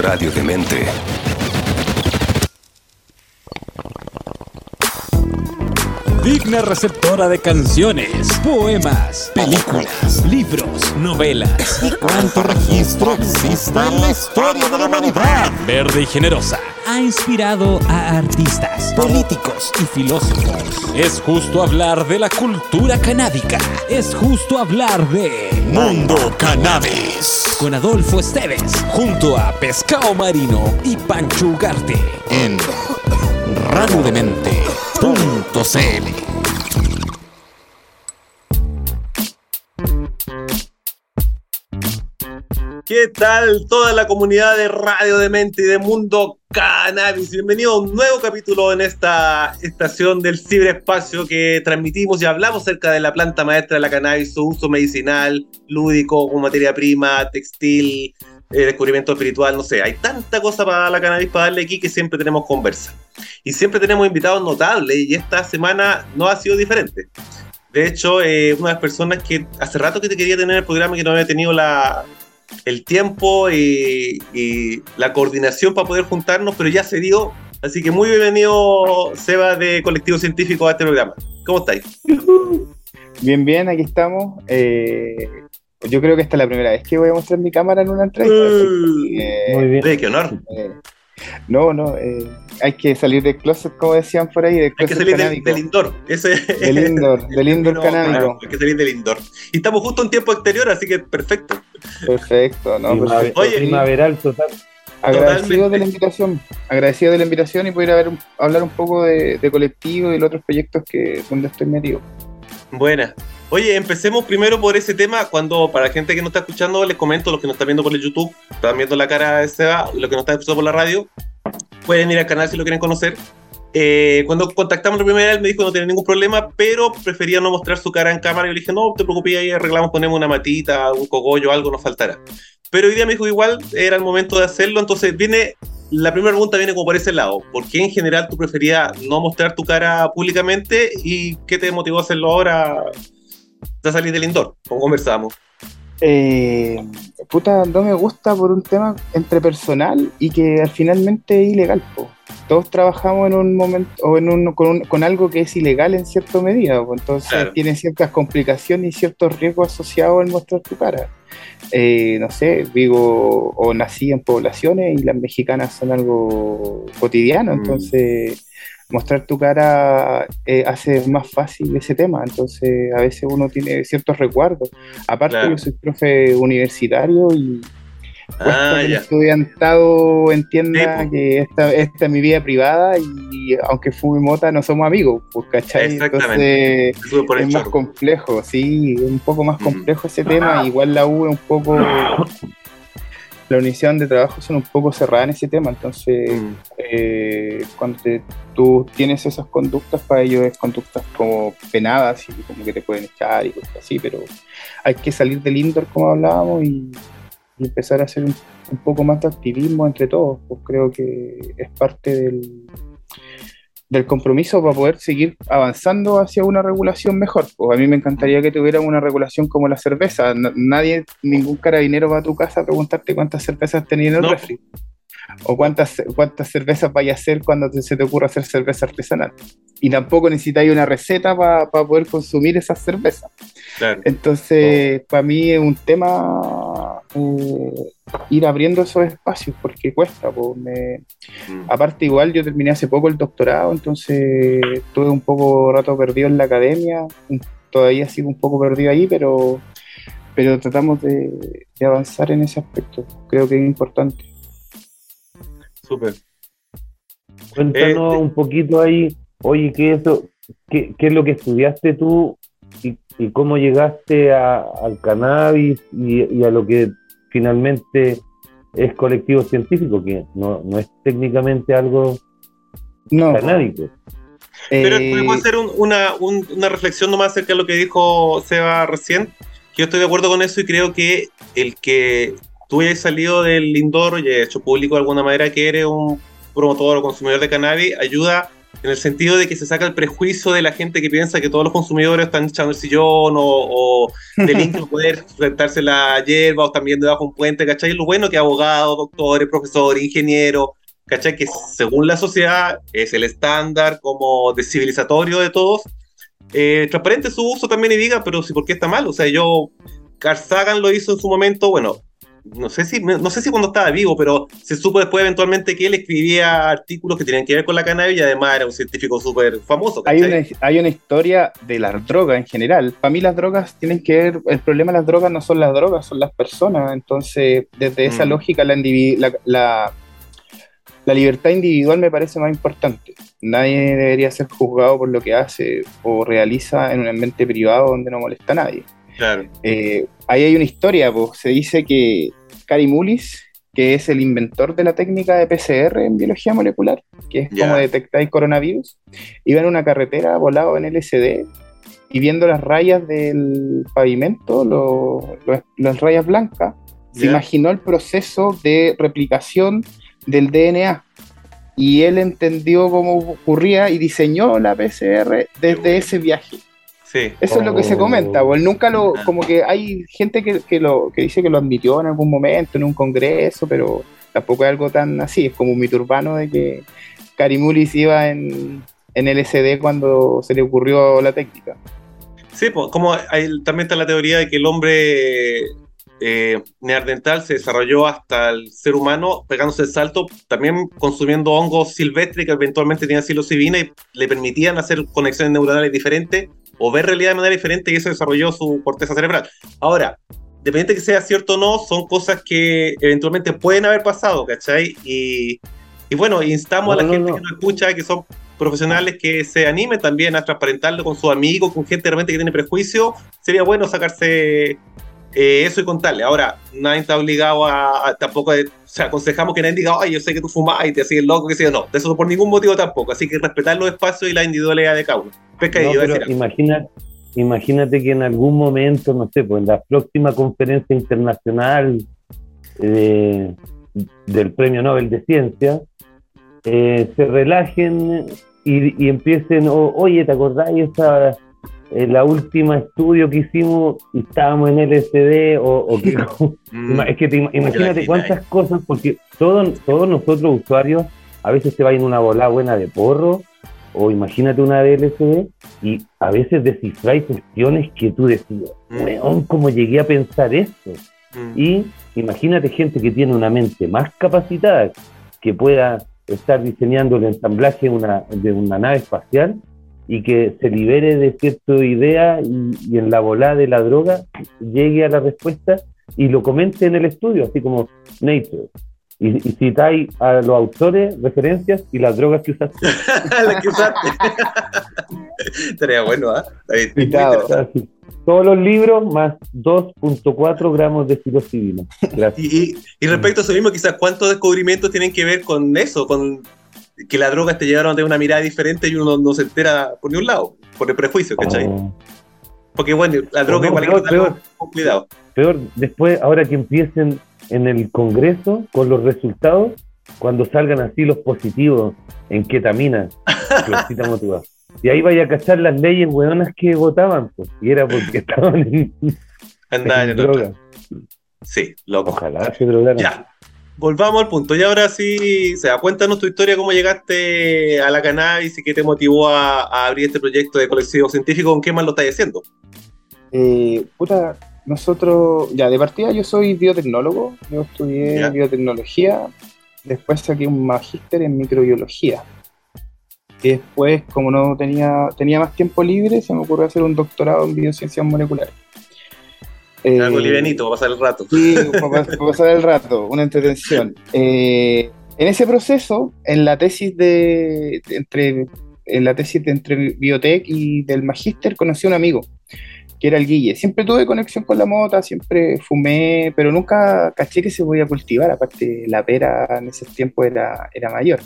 Radio Demente. Digna receptora de canciones, poemas, películas, libros, novelas. ¿Y cuánto registro existe en la historia de la humanidad? Verde y generosa. Ha inspirado a artistas, Políticos. y filósofos. Es justo hablar de la cultura canábica. Es justo hablar de. Mundo Cannabis. Con Adolfo Esteves, junto a Pescado Marino y Pancho Ugarte. En radiodemente.cl ¿Qué tal toda la comunidad de Radio Demente y de Mundo Cannabis? Bienvenido a un nuevo capítulo en esta estación del ciberespacio que transmitimos y hablamos acerca de la planta maestra de la cannabis, su uso medicinal, lúdico, como materia prima, textil, eh, descubrimiento espiritual, no sé. Hay tanta cosa para la cannabis para darle aquí que siempre tenemos conversa. Y siempre tenemos invitados notables y esta semana no ha sido diferente. De hecho, eh, una de las personas que hace rato que te quería tener en el programa y que no había tenido la, el tiempo y, y la coordinación para poder juntarnos, pero ya se dio. Así que muy bienvenido, Seba, de Colectivo Científico, a este programa. ¿Cómo estáis? Bien, bien, aquí estamos. Eh, yo creo que esta es la primera vez que voy a mostrar mi cámara en una entrevista. Eh, Muy bien. Qué honor. eh, no, no, eh, hay que salir del closet, como decían por ahí, del Hay que closet salir del, canábico. del indoor. Ese Del indoor, del indoor No, canábico. claro, hay que salir del indoor. Y estamos justo en tiempo exterior, así que perfecto. Perfecto, no, perfecto. Oye, primaveral total. Agradecido totalmente. de la invitación, agradecido de la invitación y poder haber hablar un poco de, de colectivo y de los otros proyectos que donde estoy metido. Buena. Oye, empecemos primero por ese tema. Cuando, para la gente que no está escuchando, les comento, los que nos están viendo por el YouTube, están viendo la cara de Seba, los que nos están escuchando por la radio, pueden ir al canal si lo quieren conocer. Eh, cuando contactamos la primera vez, me dijo que no tenía ningún problema, pero prefería no mostrar su cara en cámara. Yo le dije, no, te preocupes, ahí arreglamos, ponemos una matita, un cogollo, algo nos faltará. Pero hoy día me dijo igual, era el momento de hacerlo. Entonces, viene, la primera pregunta viene como por ese lado. ¿Por qué en general tú preferías no mostrar tu cara públicamente y qué te motivó a hacerlo ahora? Ya salir del indoor, como conversábamos. Eh, puta, no me gusta por un tema entre personal y que al finalmente es ilegal. po. Todos trabajamos en un momento o en un, con, un- con algo que es ilegal en cierta medida, po. entonces Claro. tiene ciertas complicaciones y ciertos riesgos asociados al mostrar tu cara. Eh, no sé, vivo o nací en poblaciones y las mexicanas son algo cotidiano, Mm. entonces mostrar tu cara eh, hace más fácil ese tema, entonces a veces uno tiene ciertos recuerdos. Aparte, Claro. yo soy profe universitario y Ah, el estudiantado entienda Sí, que esta, esta es mi vida privada y aunque fume mota no somos amigos, pues, ¿cachai? Exactamente. Entonces por es más chorro. complejo, sí, es un poco más Mm. complejo ese tema. Igual la U es un poco. La universidad donde trabajo son un poco cerrada en ese tema, entonces Mm. eh, cuando te- tú tienes esas conductas, para ellos es conductas como penadas y como que te pueden echar y cosas así, pero hay que salir del indoor como hablábamos y, y empezar a hacer un, un poco más de activismo entre todos, pues creo que es parte del, del compromiso para poder seguir avanzando hacia una regulación mejor. Pues a mí me encantaría que tuvieran una regulación como la cerveza. Nadie, ningún carabinero va a tu casa a preguntarte cuántas cervezas tenías en el No. refri. O cuántas, cuántas cervezas vaya a hacer cuando te- se te ocurra hacer cerveza artesanal. Y tampoco necesitáis una receta para poder consumir esas cervezas. Claro. Entonces, para mí es un tema eh, ir abriendo esos espacios porque cuesta. pues, me- Mm. Aparte, igual yo terminé hace poco el doctorado, entonces estuve un poco rato perdido en la academia, todavía sigo un poco perdido ahí, pero, pero tratamos de, de avanzar en ese aspecto. Creo que es importante. Súper. Cuéntanos Eh, un poquito ahí, oye, ¿qué es, eso? ¿Qué, qué es lo que estudiaste tú y, y cómo llegaste a- al cannabis y, y a lo que finalmente es colectivo científico, que no, no es técnicamente algo No, canábico? Pero eh, podemos hacer un- una, un- una reflexión nomás acerca de lo que dijo Seba recién. Que yo estoy de acuerdo con eso y creo que el que tú hayas salido del indoor y hayas hecho público de alguna manera que eres un promotor o consumidor de cannabis ayuda en el sentido de que se saca el prejuicio de la gente que piensa que todos los consumidores están echando el sillón o, o delinquen poder sujetarse la hierba o están viendo debajo un puente, ¿cachai? Lo bueno que abogados, doctores, profesores, ingenieros, ¿cachai? Que según la sociedad es el estándar como de civilizatorio de todos. Eh, transparente su uso también y diga, pero si por qué está mal. O sea, yo, Carl Sagan lo hizo en su momento, bueno, no sé si no sé si cuando estaba vivo, pero se supo después eventualmente que él escribía artículos que tenían que ver con la cannabis y además era un científico súper famoso. Hay una, hay una historia de las drogas en general. Para mí las drogas tienen que ver, el problema de las drogas no son las drogas, son las personas. Entonces, desde esa mm. lógica, la, la, la libertad individual me parece más importante. Nadie debería ser juzgado por lo que hace o realiza en un ambiente privado donde no molesta a nadie. Claro. Eh, ahí hay una historia, pues se dice que Cary Mullis, que es el inventor de la técnica de PCR en biología molecular, que es como detectar coronavirus, iba en una carretera volado en LSD y viendo las rayas del pavimento, las rayas blancas, se imaginó el proceso de replicación del DNA. Y él entendió cómo ocurría y diseñó la PCR desde ese viaje. Eso es lo que se comenta, o él nunca lo, ah. como que hay gente que, lo, que dice que lo admitió en algún momento, en un congreso, pero tampoco es algo tan así, es como un mito urbano de que Carimulis iba en, en LSD cuando se le ocurrió la técnica. Sí, pues como hay, también está la teoría de que el hombre eh, neandertal se desarrolló hasta el ser humano pegándose el salto, también consumiendo hongos silvestres que eventualmente tenían psilocibina y le permitían hacer conexiones neuronales diferentes o ver realidad de manera diferente y eso desarrolló su corteza cerebral. Ahora, dependiente de que sea cierto o no, son cosas que eventualmente pueden haber pasado, ¿cachai? Y, y bueno, instamos a la gente que nos escucha, que son profesionales, que se anime también a transparentarlo con sus amigos, con gente realmente que tiene prejuicio. Sería bueno sacarse eh, eso y contarle. Ahora, nadie está obligado a, tampoco, o sea, aconsejamos que nadie diga, ay, yo sé que tú fumas y te haces loco, que sea, no, de eso por ningún motivo tampoco. Así que respetar los espacios y la individualidad de cada uno. imagina, imagínate que en algún momento, no sé, pues en la próxima conferencia internacional eh, del Premio Nobel de Ciencia, eh, se relajen y, empiecen, oye, ¿te acordáis esa en la última estudio que hicimos estábamos en LSD o, o mm. es que imagínate cuántas cosas porque todos todos nosotros usuarios a veces se va en una bola buena de porro o imagínate una de LSD y a veces descifráis cuestiones que tú decías, mm. ¿cómo llegué a pensar esto? Mm. Y imagínate gente que tiene una mente más capacitada, que pueda estar diseñando el ensamblaje una, de una nave espacial y que se libere de cierta idea y, en la volada de la droga llegue a la respuesta y lo comente en el estudio, así como Nature. Y, y citáis a los autores, referencias y las drogas que usaste. las que usaste. Estaría bueno, ¿ah? Todos los libros más 2.4 gramos de psilocibina. Y, y, respecto a eso mismo, quizás cuántos descubrimientos tienen que ver con eso, con que las drogas te llevaron de una mirada diferente y uno no se entera por ningún lado, por el prejuicio, ¿cachai? Oh. Porque bueno, la droga igual peor, peor, con cuidado. Peor, después, ahora que empiecen en el Congreso con los resultados, cuando salgan así los positivos en ketamina, Y ahí vaya a cachar las leyes weonas que votaban, pues, y era porque estaban en, en, droga. Sí, loco. Ojalá se drogaran. Ya, volvamos al punto. Y ahora sí, o sea, cuéntanos tu historia, cómo llegaste a la cannabis y qué te motivó a, abrir este proyecto de colectivo científico, con qué más lo estás haciendo. Eh, puta, nosotros, ya, de partida yo soy biotecnólogo, yo estudié biotecnología, después saqué un magíster en microbiología. Y después, como no tenía, tenía más tiempo libre, se me ocurrió hacer un doctorado en biociencias moleculares. Eh, Algo livianito, para pasar el rato. Sí, para, pasar el rato, una entretención. Eh, en ese proceso, en la tesis de, entre en la tesis de entre biotech y del magíster, conocí a un amigo que era el Guille. Siempre tuve conexión con la mota, siempre fumé, pero nunca caché que se podía cultivar. Aparte, la pera en ese tiempo era, era mayor.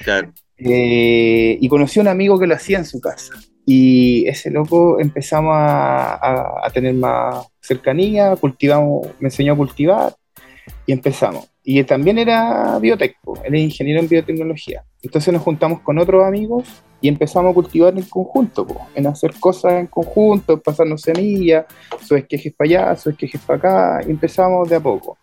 Claro. Eh, y conocí a un amigo que lo hacía en su casa. Y ese loco empezamos a, tener más cercanía, cultivamos, me enseñó a cultivar y empezamos. Y también era biotec, él es ingeniero en biotecnología. Entonces nos juntamos con otros amigos y empezamos a cultivar en conjunto, po, en hacer cosas en conjunto, pasarnos semillas, su esquejes para allá, su esquejes para acá, y empezamos de a poco.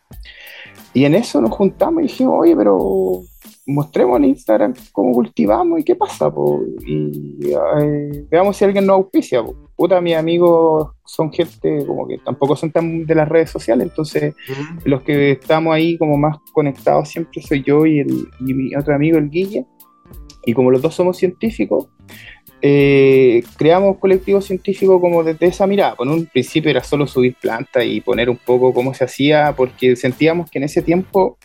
Y en eso nos juntamos y dijimos, oye, pero mostremos en Instagram cómo cultivamos y qué pasa, po, y eh, veamos si alguien nos auspicia. Po. Puta, mis amigos son gente como que tampoco son tan de las redes sociales, entonces los que estamos ahí como más conectados siempre soy yo y, el, y mi otro amigo, el Guille. Y como los dos somos científicos, eh, creamos colectivo científico como desde esa mirada. Por un principio era solo subir plantas y poner un poco cómo se hacía, porque sentíamos que en ese tiempo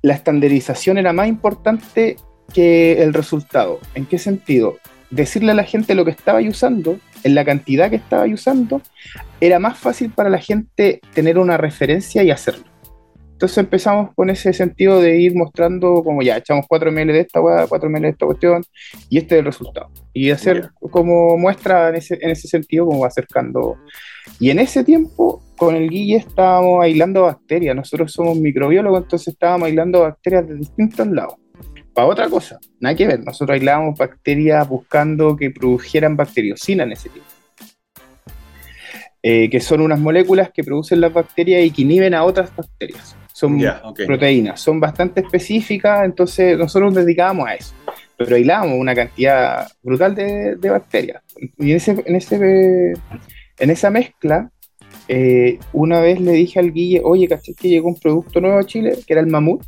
la estandarización era más importante que el resultado. ¿En qué sentido? Decirle a la gente lo que estaba usando, en la cantidad que estaba usando, era más fácil para la gente tener una referencia y hacerlo. Entonces empezamos con ese sentido de ir mostrando como ya, echamos 4 ml de esta weá, 4 ml de esta cuestión, y este es el resultado. Y hacer como muestra en ese, en ese sentido, como acercando. Y en ese tiempo, con el Guille estábamos aislando bacterias. Nosotros somos microbiólogos, entonces estábamos aislando bacterias de distintos lados. Para otra cosa, nada que ver. Nosotros aislábamos bacterias buscando que produjeran bacteriocina en ese tiempo. Eh, que son unas moléculas que producen las bacterias y que inhiben a otras bacterias. Son proteínas, son bastante específicas, entonces nosotros nos dedicábamos a eso. Pero aislamos una cantidad brutal de, de bacterias. Y en, ese, en, ese, en esa mezcla, eh, una vez le dije al Guille, oye, caché que llegó un producto nuevo a Chile, que era el mamut.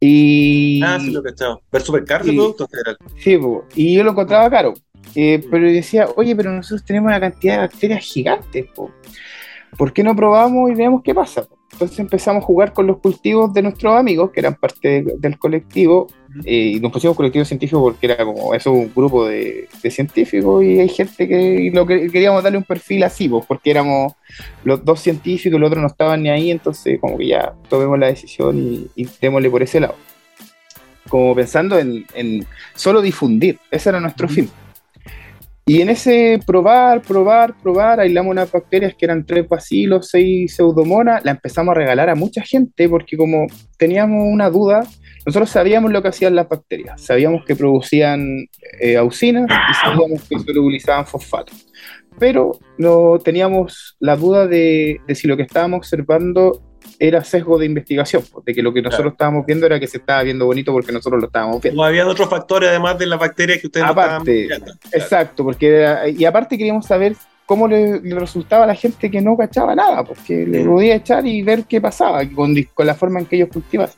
Y, Ah, sí, lo que estaba. Ver súper caro ese Sí. producto general. Sí, po, y yo lo encontraba caro. Eh, pero decía, oye, pero nosotros tenemos una cantidad de bacterias gigantes. po. ¿Por qué no probamos y veamos qué pasa? po?". Entonces empezamos a jugar con los cultivos de nuestros amigos, que eran parte de- del colectivo, eh, y nos pusimos colectivo científico porque era como eso, un grupo de, de científicos, y hay gente que lo que queríamos darle un perfil así, po, porque éramos los dos científicos, los otros no estaban ni ahí, entonces como que ya tomemos la decisión y, y démosle por ese lado. Como pensando en, en solo difundir, ese era nuestro fin. Y en ese probar, probar, probar, aislamos unas bacterias que eran tres bacilos, seis pseudomonas, la empezamos a regalar a mucha gente porque como teníamos una duda, nosotros sabíamos lo que hacían las bacterias, sabíamos que producían eh, auxinas y sabíamos que solubilizaban fosfato. Pero no teníamos la duda de, de si lo que estábamos observando era sesgo de investigación, de que lo que nosotros Claro. estábamos viendo era que se estaba viendo bonito porque nosotros lo estábamos viendo. O había otros factores además de las bacterias que ustedes no estaban Aparte, mirando. Exacto, porque era- y aparte queríamos saber cómo le, le resultaba a la gente que no cachaba nada, porque le podía echar y ver qué pasaba con, con la forma en que ellos cultivaban.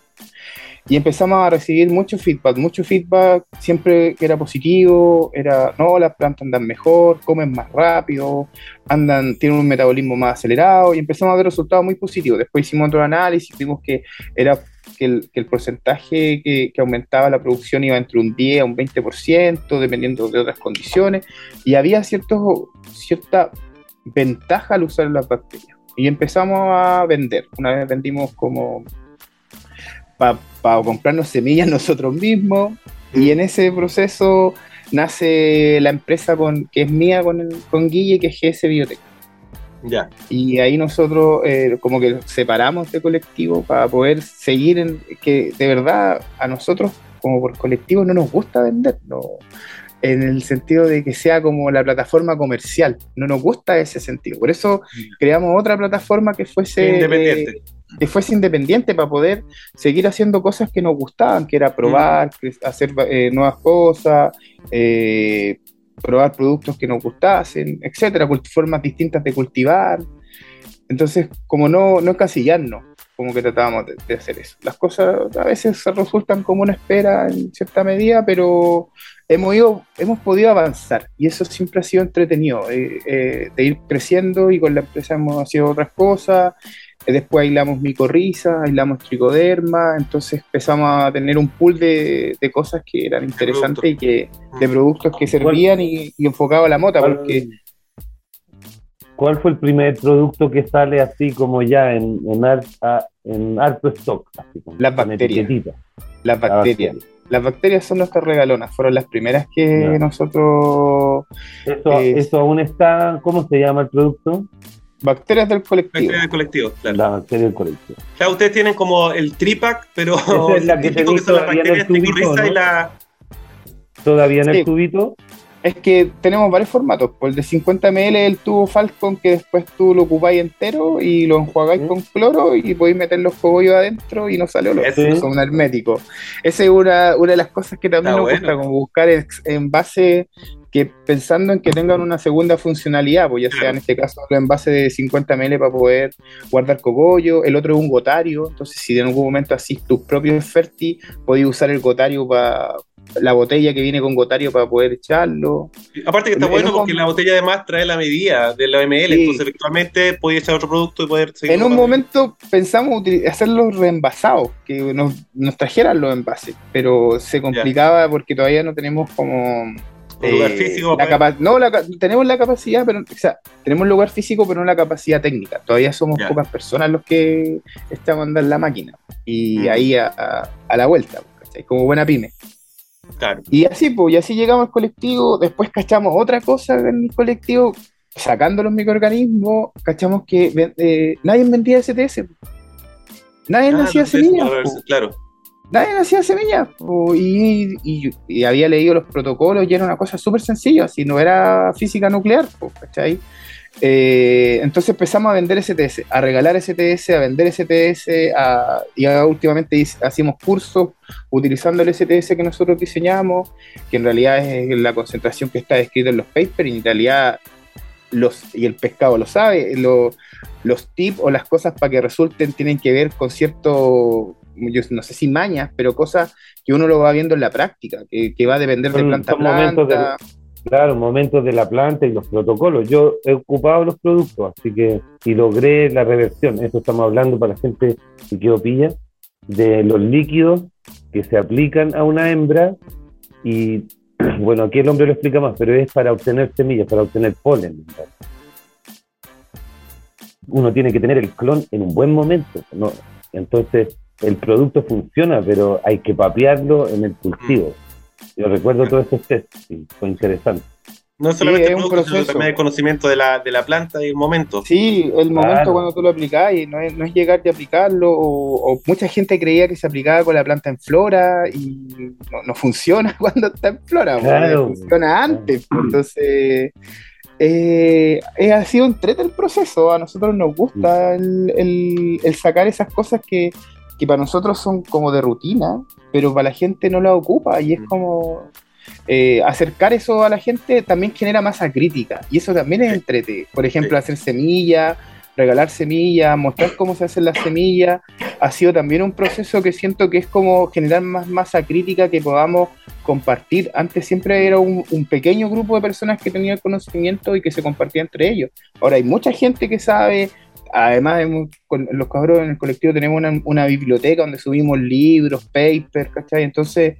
Y empezamos a recibir mucho feedback, mucho feedback, siempre que era positivo, era, no, las plantas andan mejor, comen más rápido, andan, tienen un metabolismo más acelerado, y empezamos a ver resultados muy positivos. Después hicimos otro análisis, vimos que era que el, que el porcentaje que, que aumentaba la producción iba entre un 10 a un 20%, dependiendo de otras condiciones, y había ciertos, cierta ventaja al usar las bacterias. Y empezamos a vender. Una vez vendimos como para comprarnos semillas nosotros mismos, y en ese proceso nace la empresa con, que es mía con, el- con Guille, que es GS Biotech. Ya. Y ahí nosotros eh, como que separamos de colectivo para poder seguir en que de verdad a nosotros como por colectivo no nos gusta vender, no, en el sentido de que sea como la plataforma comercial, no nos gusta ese sentido. Por eso creamos otra plataforma que fuese Independiente. eh, que fuese independiente para poder seguir haciendo cosas que nos gustaban, que era probar, hacer eh, nuevas cosas, eh, probar productos que nos gustasen, etcétera, formas distintas de cultivar. Entonces, como no, no encasillarnos, como que tratábamos de, de hacer eso. Las cosas a veces resultan como una espera en cierta medida, pero hemos, ido, hemos podido avanzar y eso siempre ha sido entretenido, eh, eh, de ir creciendo y con la empresa hemos hecho otras cosas. Eh, Después aislamos micorriza, aislamos tricoderma, entonces empezamos a tener un pool de, de cosas que eran interesantes y que de productos que servían y, y enfocado a la mota, ¿Cuál, porque cuál fue el primer producto que sale así como ya en, en, har- a- en harto stock? Así como Las bacterias. las La bacterias. bacteria. Las bacterias son nuestras regalonas, fueron las primeras que nosotros Eso, Es- eso aún está, ¿cómo se llama el producto? Bacterias del colectivo. Bacterias del colectivo, claro. La bacteria del colectivo. Claro, ustedes tienen como el tripack, pero Esa es la que tenéis son las todavía en el bacterias tubito, y la. Todavía en Sí. el tubito. Es que tenemos varios formatos. Por el de 50 ml el tubo Falcon que después tú lo ocupáis entero y lo enjuagáis Sí. con cloro y podéis meter los cogollos adentro y no sale olor. Eso. Son un hermético. Esa es una, una de las cosas que también Está nos bueno. gusta, como buscar envases que pensando en que tengan una segunda funcionalidad, pues ya sea en este caso el envase de 50 ml para poder guardar cogollo, el otro es un gotario, entonces si en algún momento así tus propios Ferti, podéis usar el gotario para la botella que viene con gotario para poder echarlo. Aparte que está En bueno porque la botella además trae la medida de la ml, Sí. entonces eventualmente podéis echar otro producto y poder seguir. En un momento pensamos hacerlos reembasados, que nos, nos trajeran los envases, pero se complicaba porque todavía no tenemos como... Lugar eh, físico la no, la tenemos la capacidad, pero o sea, tenemos lugar físico, pero no la capacidad técnica. Todavía somos pocas personas los que estamos andando en la máquina y Mm. ahí a, a- a la vuelta, ¿cachai? como buena pyme. Claro. Y así, pues, y así llegamos al colectivo, después cachamos otra cosa en el colectivo, sacando los microorganismos, cachamos que eh, nadie vendía STS. Nadie Ah, hacía semillas. Claro. Nadie hacía semillas. Y, y- había leído los protocolos y era una cosa súper sencilla, si no era física nuclear, ¿cachai? Eh, entonces empezamos a vender STS, a regalar STS, a vender STS, a, y ahora últimamente hacemos cursos utilizando el STS que nosotros diseñamos, que en realidad es la concentración que está descrita en los papers, y en realidad y el pescado lo sabe, lo- los tips o las cosas para que resulten tienen que ver con cierto, yo no sé si mañas, pero cosas que uno lo va viendo en la práctica, que, que va a depender de planta a de- planta. Claro, momentos de la planta y los protocolos. Yo he ocupado los productos, así que y logré la reversión. Eso estamos hablando para la gente que quedó pilla, de los líquidos que se aplican a una hembra y bueno, aquí el hombre lo explica más, pero es para obtener semillas, para obtener polen. Uno tiene que tener el clon en un buen momento, ¿no? Entonces, el producto funciona, pero hay que papearlo en el cultivo. Yo recuerdo todos esos test, y fue interesante. No es solamente es el un producto, sino proceso. también el conocimiento de la, de la planta y el momento. Sí, el momento Claro. cuando tú lo aplicás, no es, no es llegar y aplicarlo, o, o mucha gente creía que se aplicaba con la planta en flora y no, no funciona cuando está en flora, Claro. funciona antes. Entonces, eh, eh, ha sido entrete el proceso, a nosotros nos gusta el, el- el sacar esas cosas que, que para nosotros son como de rutina, pero para la gente no la ocupa y es como... eh, acercar eso a la gente también genera masa crítica y eso también es entrete. Por ejemplo, hacer semillas, regalar semillas, mostrar cómo se hacen las semillas, ha sido también un proceso que siento que es como generar más masa crítica que podamos compartir. Antes siempre era un, un pequeño grupo de personas que tenía el conocimiento y que se compartía entre ellos. Ahora hay mucha gente que sabe. Además, hemos- con los cabros en el colectivo tenemos una, una biblioteca donde subimos libros, papers, ¿cachai? Entonces,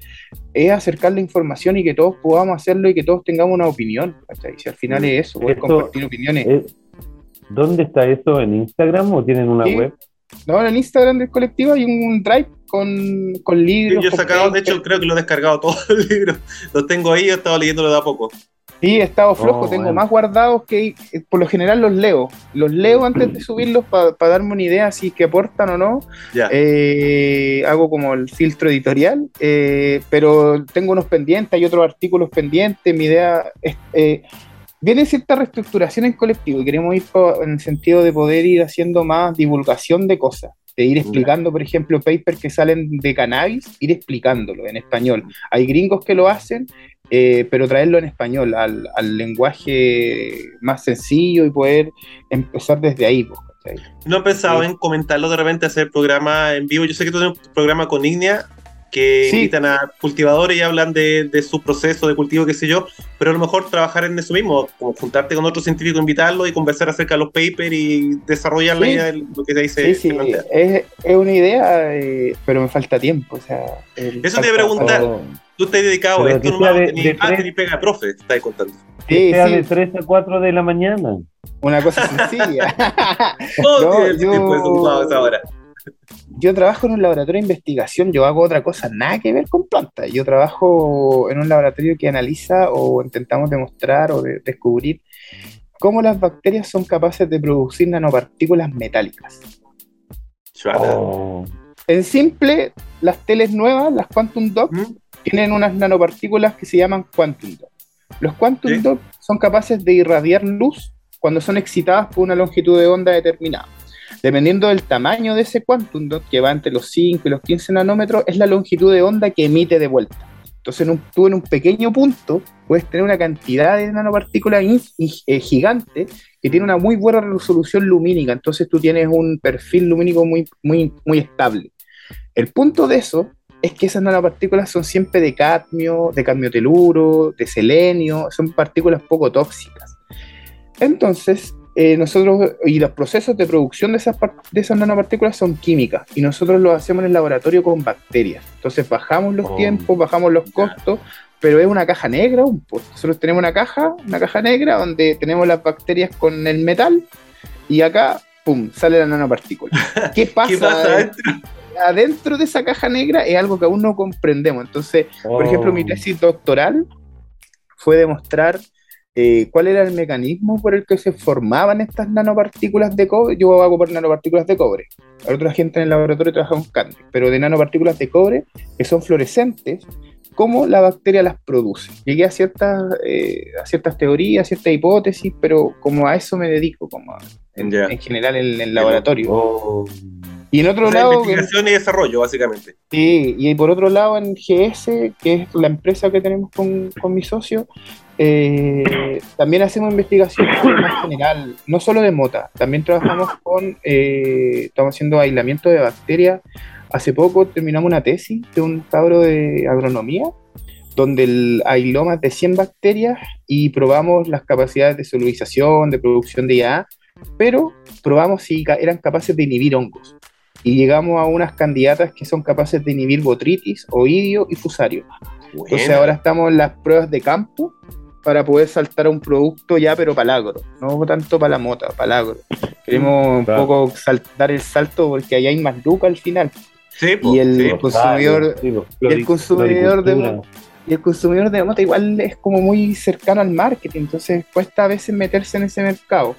es acercar la información y que todos podamos hacerlo y que todos tengamos una opinión, ¿cachai? Si al final es eso, poder compartir opiniones. ¿Dónde está eso? ¿En Instagram o tienen una Sí. web? No, en el Instagram del colectivo hay un drive con, con Yo libros. he con sacado, de hecho, creo que lo he descargado todos los libros. Los tengo ahí, he estado leyéndolo de a poco. Sí, he estado flojo, Oh, tengo bueno. más guardados que eh, por lo general los leo. Los leo antes de subirlos para darme una idea si que aportan o no. Ya. Eh, hago como el filtro editorial, eh, pero tengo unos pendientes, hay otros artículos pendientes. Mi idea es. eh, viene cierta reestructuración en colectivo y queremos ir en el sentido de poder ir haciendo más divulgación de cosas. De ir explicando, por ejemplo, papers que salen de cannabis, ir explicándolo en español. Hay gringos que lo hacen, eh, pero traerlo en español, al, al lenguaje más sencillo y poder empezar desde ahí. ¿cachai? No he pensado Sí. en comentarlo de repente, hacer programa en vivo. Yo sé que tú tienes un programa con Ignia que Sí. invitan a cultivadores y hablan de, de su proceso de cultivo, qué sé yo, pero a lo mejor trabajar en eso mismo, como juntarte con otro científico, invitarlo y conversar acerca de los papers y desarrollar la idea de lo que te dice. Sí, sí, es, es una idea, eh, pero me falta tiempo. O sea, Eso te iba a preguntar. Tú estás dedicado Pero a esto nomás, de- tenés- de ah, tres- tenés pega de profe, estás contando. Sí, sea sí, de 3 a 4 de la mañana. una cosa sencilla. Todo No, tiene yo- tiempo desocupado a esa hora. Yo trabajo en un laboratorio de investigación, yo hago otra cosa, nada que ver con plantas. Yo trabajo en un laboratorio que analiza o intentamos demostrar o de- descubrir cómo las bacterias son capaces de producir nanopartículas metálicas. Oh, En simple, las teles nuevas, las Quantum Dot, ¿Mm? tienen unas nanopartículas que se llaman Quantum Dot. Los Quantum Sí. Dot son capaces de irradiar luz cuando son excitadas por una longitud de onda determinada. Dependiendo del tamaño de ese Quantum Dot, que va entre los 5 y los 15 nanómetros, es la longitud de onda que emite de vuelta. Entonces, en un, tú en un pequeño punto puedes tener una cantidad de nanopartículas eh, gigante que tiene una muy buena resolución lumínica. Entonces, tú tienes un perfil lumínico muy, muy, muy estable. El punto de eso es que esas nanopartículas son siempre de cadmio, de cadmio teluro, de selenio, son partículas poco tóxicas. Entonces, eh, nosotros, y los procesos de producción de esas, de esas nanopartículas son químicas, y nosotros lo hacemos en el laboratorio con bacterias. Entonces, bajamos los Oh. tiempos, bajamos los costos, pero es una caja negra. un po- Nosotros tenemos una caja, una caja negra donde tenemos las bacterias con el metal, y acá, pum, sale la nanopartícula. ¿Qué pasa? ¿Qué pasa adentro? adentro de esa caja negra es algo que aún no comprendemos. Entonces, por ejemplo, mi oh. tesis doctoral fue demostrar eh, cuál era el mecanismo por el que se formaban estas nanopartículas de cobre. Yo hago por nanopartículas de cobre. Otra gente en el laboratorio trabaja con cadmio, pero de nanopartículas de cobre que son fluorescentes, cómo la bacteria las produce. Llegué a ciertas, eh, a ciertas teorías, ciertas hipótesis, pero como a eso me dedico, como a- en general en el laboratorio. Oh, Y en otro O sea, lado, investigación y desarrollo, básicamente. Sí, y por otro lado en GS, que es la empresa que tenemos con, con mi socio, eh, también hacemos investigación más general, no solo de mota, también trabajamos con, eh, estamos haciendo aislamiento de bacterias. Hace poco terminamos una tesis de un cabro de agronomía, donde el, aisló más de 100 bacterias y probamos las capacidades de solubilización, de producción de IA, pero probamos si eran capaces de inhibir hongos y llegamos a unas candidatas que son capaces de inhibir botritis, oidio y fusario. Entonces ahora estamos en las pruebas de campo para poder saltar a un producto ya, pero para el agro, no tanto para la mota, para el agro. Queremos un Claro. poco dar el salto porque ahí hay más lucas al final. Sí, y el- sí. consumidor- sí, y el consumidor de-. Y el consumidor de mota igual es como muy cercano al marketing, entonces cuesta a veces meterse en ese mercado.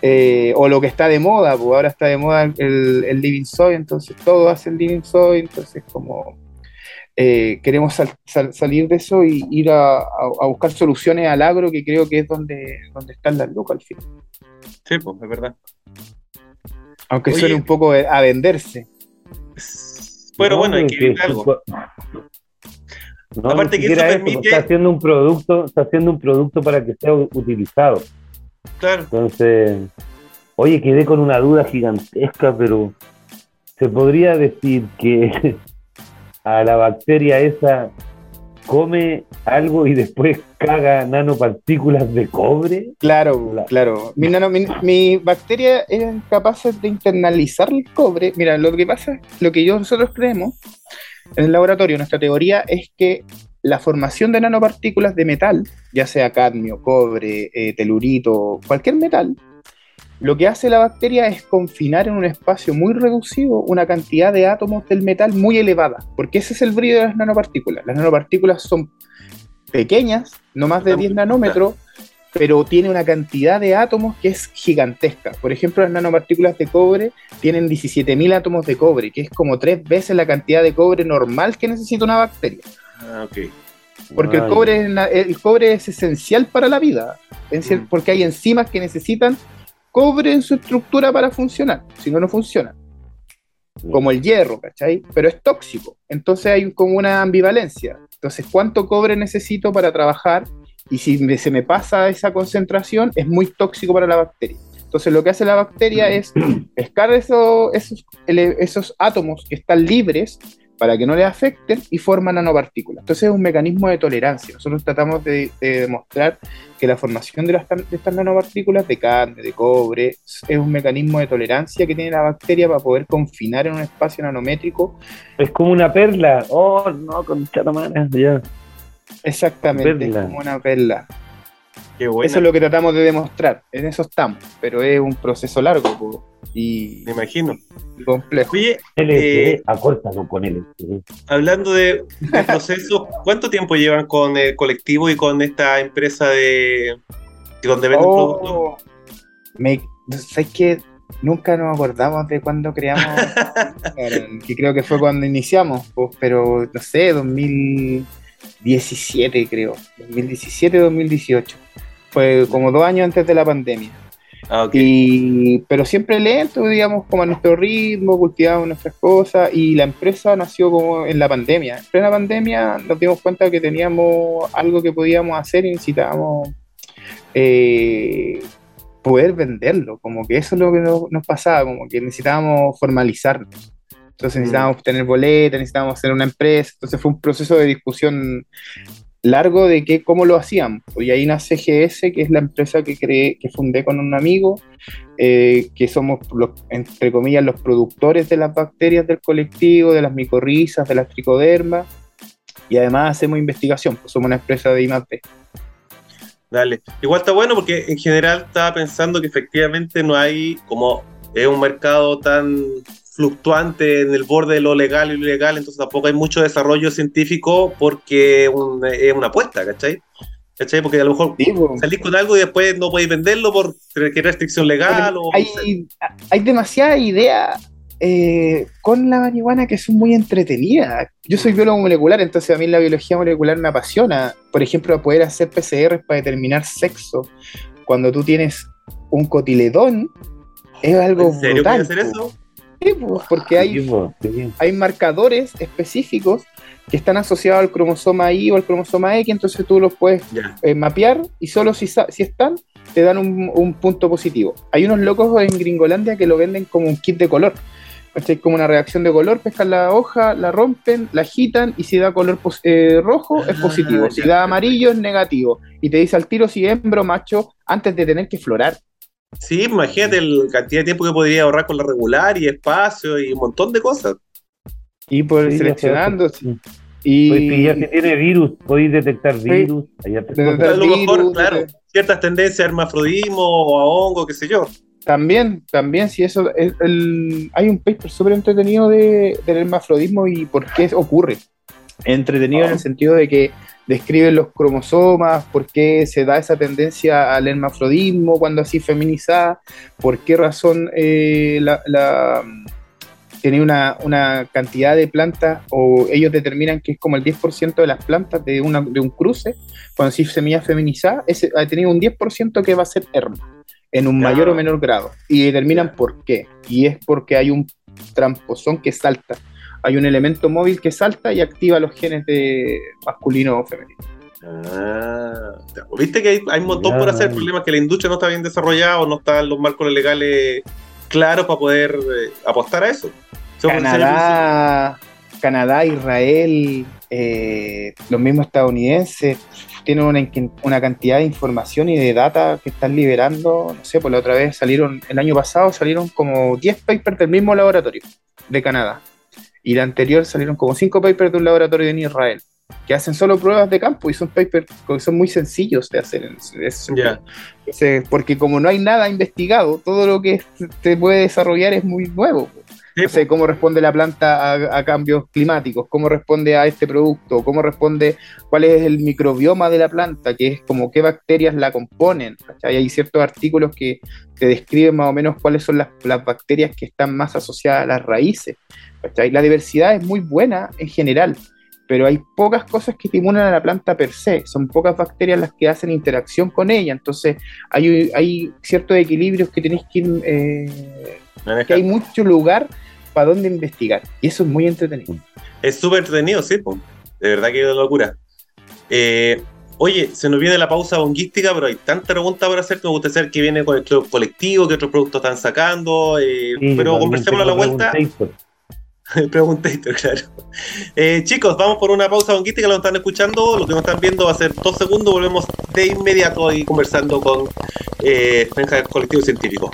Eh, o lo que está de moda, pues ahora está de moda el, el living soy, entonces todo hace el living soy, entonces como eh, queremos sal- sal- salir de eso y ir a, a- a buscar soluciones al agro, que creo que es donde, donde están las lucas al fin. Sí, pues, es verdad. Aunque Oye. suene un poco a venderse. Pero No, bueno, hay que algo. No, Aparte que eso permite- está haciendo un producto, está haciendo un producto para que sea utilizado. Claro. Entonces, oye, quedé con una duda gigantesca, pero se podría decir que a la bacteria esa come algo y después caga nanopartículas de cobre. Claro, Claro. claro. Mi, nano- mi, mi bacteria eran capaces de internalizar el cobre. Mira, lo que pasa, lo que yo, nosotros creemos en el laboratorio, nuestra teoría es que la formación de nanopartículas de metal, ya sea cadmio, cobre, eh, telurito, cualquier metal, lo que hace la bacteria es confinar en un espacio muy reducido una cantidad de átomos del metal muy elevada, porque ese es el brillo de las nanopartículas. Las nanopartículas son pequeñas, no más de 10 nanómetros, pero tiene una cantidad de átomos que es gigantesca. Por ejemplo, las nanopartículas de cobre tienen 17.000 átomos de cobre, que es como tres veces la cantidad de cobre normal que necesita una bacteria. Ah, ok. Porque el cobre, es na- el cobre es esencial para la vida, Mm. porque hay enzimas que necesitan cobre en su estructura para funcionar, si no, no funciona. Como el hierro, ¿cachai? Pero es tóxico, entonces hay como una ambivalencia. Entonces, ¿cuánto cobre necesito para trabajar? Y si me- se me pasa esa concentración, es muy tóxico para la bacteria. Entonces, lo que hace la bacteria es pescar eso- esos, ele- esos átomos que están libres para que no le afecten y forman nanopartículas. Entonces es un mecanismo de tolerancia. Nosotros tratamos de, de demostrar que la formación de, las de estas nanopartículas de carne, de cobre, es un mecanismo de tolerancia que tiene la bacteria para poder confinar en un espacio nanométrico. Es como una perla. Oh, no, con chatamana, ya. Exactamente, es como una perla. Qué. Eso es lo que tratamos de demostrar. En eso estamos, pero es un proceso largo y, Me imagino. y complejo. Oye, Eh, acórtalo con LSD. hablando de, de procesos, ¿cuánto tiempo llevan con el colectivo y con esta empresa de, que donde venden productos. Oh, me, ¿Sabes qué? Nunca nos acordamos de cuando creamos, que creo que fue cuando iniciamos, pues, pero no sé, 2017 creo, 2017-2018. Fue como dos años antes de la pandemia. Ah. Y, pero siempre lento, digamos, como a nuestro ritmo, cultivamos nuestras cosas y la empresa nació como en la pandemia. En plena pandemia nos dimos cuenta que teníamos algo que podíamos hacer y necesitábamos eh, poder venderlo, como que eso es lo que nos, nos pasaba, como que necesitábamos formalizarnos. Entonces necesitábamos tener boletas, necesitábamos hacer una empresa, entonces fue un proceso de discusión largo de que, cómo lo hacíamos. Y ahí nace GS, que es la empresa que creé, que fundé con un amigo, eh, que somos, entre comillas, los productores de las bacterias del colectivo, de las micorrizas, de las tricodermas, y además hacemos investigación, pues somos una empresa de I+D. Dale. Igual está bueno porque en general estaba pensando que efectivamente no hay, como es un mercado tan fluctuante en el borde de lo legal y lo ilegal, entonces tampoco hay mucho desarrollo científico porque es un- es una apuesta, ¿cachai? ¿Cachai? Porque a lo mejor Sí, salís con algo y después no podéis venderlo por restricción legal o... hay, hay demasiadas ideas eh, con la marihuana que son muy entretenidas. Yo soy biólogo molecular, entonces a mí la biología molecular me apasiona. Por ejemplo, poder hacer PCR para determinar sexo. Cuando tú tienes un cotiledón, es algo ¿En serio brutal. hacer eso? Sí, po, porque hay Sí, hay marcadores específicos que están asociados al cromosoma Y o al cromosoma X, entonces tú los puedes eh, mapear y solo si, sa- si están te dan un, un punto positivo. Hay unos locos en Gringolandia que lo venden como un kit de color. ¿cachai? Como una reacción de color, pescan la hoja, la rompen, la agitan y si da color eh, rojo es Ah, positivo, si da amarillo es negativo. Y te dice al tiro si es hembra o macho antes de tener que florar. Sí, imagínate la cantidad de tiempo que podría ahorrar con la regular y espacio y un montón de cosas. Y por Sí, seleccionando. sí. Y, Podéis pillar si tiene virus, podéis detectar virus. Detectar cosas. A lo mejor, virus, claro, de- ciertas tendencias a hermafrodismo o a hongo, qué sé yo. También, también, si eso, el- el- hay un paper súper entretenido de, del hermafrodismo y por qué ocurre. Entretenido en el sentido de que describe los cromosomas, por qué se da esa tendencia al hermafrodismo cuando así feminizada, por qué razón eh, la, la- tiene una, una cantidad de plantas, o ellos determinan que es como el 10% de las plantas de, una, de un cruce, cuando así semilla feminizada, ese, ha tenido un 10% que va a ser herma en un mayor o menor grado. Y determinan por qué. Y es porque hay un tramposón que salta. Hay un elemento móvil que salta y activa los genes de masculino o femenino. Ah, ya. ¿Viste que hay, hay un montón por hacer? El problema es que la industria no está bien desarrollada o no están los marcos legales claros para poder eh, apostar a eso. Canadá, Canadá, Israel, eh, los mismos estadounidenses tienen una, una cantidad de información y de data que están liberando. No sé, por la otra vez salieron, el año pasado salieron como 10 papers del mismo laboratorio de Canadá. Y la anterior salieron como 5 papers de un laboratorio en Israel, que hacen solo pruebas de campo y son papers que son muy sencillos de hacer. sentido. Ya. Entonces, porque como no hay nada investigado, todo lo que se puede desarrollar es muy nuevo. Sí, No sé cómo responde la planta a, a cambios climáticos, cómo responde a este producto, cómo responde, cuál es el microbioma de la planta, que es como qué bacterias la componen. ¿cachai? Hay ciertos artículos que te describen más o menos cuáles son las, las bacterias que están más asociadas a las raíces. ¿Cachai? La diversidad es muy buena en general, pero hay pocas cosas que estimulan a la planta per se, son pocas bacterias las que hacen interacción con ella, entonces hay, hay ciertos equilibrios que tenéis que ir, eh, que hay mucho lugar para donde investigar, y eso es muy entretenido. Es súper entretenido, sí, po. de verdad que es una locura. Eh, oye, se nos viene la pausa bonguística, pero hay tanta pregunta por hacer que me gusta saber qué viene con el club colectivo, qué otros productos están sacando, eh, Sí, pero conversemos a la vuelta. preguntator. Pregunté, claro. Eh, chicos, vamos por una pausa bonguística, lo están escuchando, lo que nos están viendo va a ser dos segundos, volvemos de inmediato ahí conversando con eh, Franja del Colectivo Científico.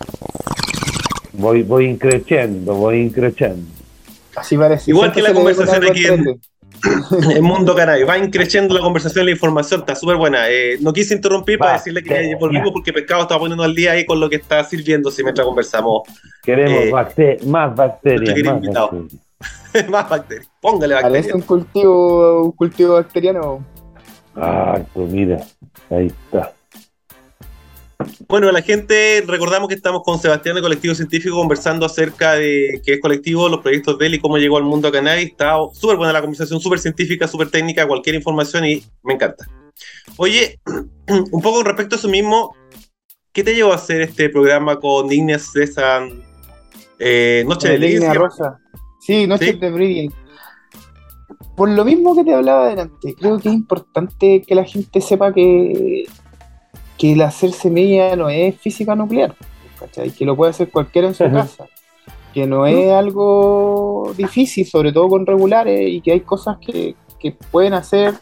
Voy, voy increciendo, voy increciendo. Así parece. Igual que la conversación con aquí en-. El mundo canal, va creciendo la conversación, la información, está súper buena. Eh, no quise interrumpir para decirle que ya. volvimos porque Pescado está poniendo al día ahí con lo que está sirviéndose mientras conversamos. Queremos Eh, más bacterias, nuestro querido más invitado. bacterias. Más bacterias. Póngale bacterias. un cultivo, un cultivo bacteriano. Ah, pues mira, ahí está. Bueno, la gente, recordamos que estamos con Sebastián de Colectivo Científico conversando acerca de qué es colectivo, los proyectos de él y cómo llegó al mundo a cannabis. Está súper buena la conversación, súper científica, súper técnica, cualquier información y me encanta. Oye, un poco con respecto a eso mismo, ¿qué te llevó a hacer este programa con Igneas de esa eh, Noche de Línea? Rosa. Sí, Noche Sí. de Breeding. Por lo mismo que te hablaba adelante, creo que es importante que la gente sepa que, que el hacer semilla no es física nuclear, ¿cachai? Que lo puede hacer cualquiera en su Ajá. casa. Que no es algo difícil, sobre todo con regulares, y que hay cosas que, que pueden hacer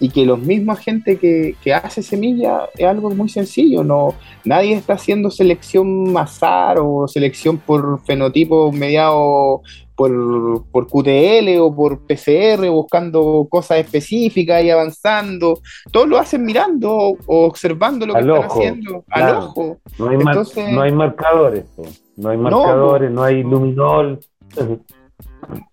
y que los mismos gente que, que hace semilla es algo muy sencillo. No, nadie está haciendo selección masar o selección por fenotipo mediado por, por QTL o por PCR, buscando cosas específicas y avanzando. Todos lo hacen mirando o observando lo que están haciendo, claro. al ojo. No hay, Entonces- no hay marcadores, no hay marcadores, no, hay luminol.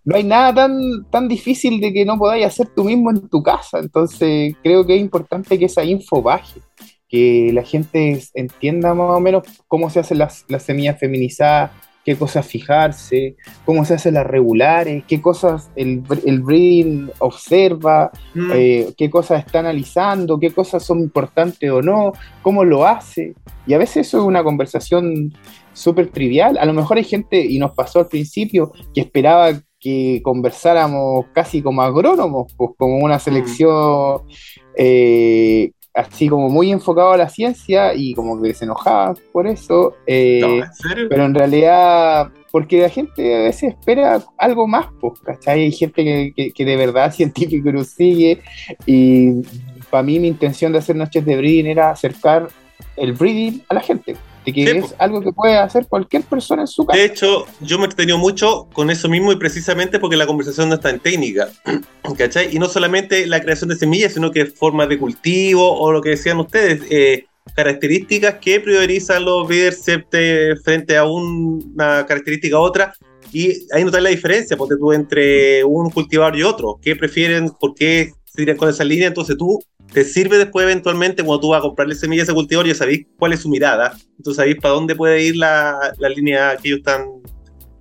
No hay nada tan, tan difícil de que no podáis hacer tú mismo en tu casa. Entonces, creo que es importante que esa info baje, que la gente entienda más o menos cómo se hacen las, las semillas feminizadas, qué cosas fijarse, cómo se hacen las regulares, qué cosas el, el breeding observa, Mm, eh, qué cosas está analizando, qué cosas son importantes o no, cómo lo hace. Y a veces eso es una conversación súper trivial. A lo mejor hay gente, y nos pasó al principio, que esperaba que conversáramos casi como agrónomos, pues como una selección eh, así como muy enfocado a la ciencia y como que se enojaban por eso. eh, no, ¿en serio? pero en realidad, porque la gente a veces espera algo más, pues, ¿cachai? Hay gente que, que- que de verdad científico nos sigue y para mí mi intención de hacer noches de breeding era acercar el breeding a la gente, de que Sí, es algo que puede hacer cualquier persona en su casa. De hecho, yo me he entretenido mucho con eso mismo y precisamente porque la conversación no está en técnica, ¿cachai? Y no solamente la creación de semillas, sino que formas de cultivo o lo que decían ustedes, eh, características que priorizan los breeders frente a un- una característica a otra. Y ahí notas la diferencia, porque tú entre un cultivador y otro, qué prefieren, por qué se tiran con esa línea, entonces tú te sirve después eventualmente cuando tú vas a comprarle semillas a ese cultivador, ya sabéis cuál es su mirada, entonces sabéis para dónde puede ir la, la línea que ellos están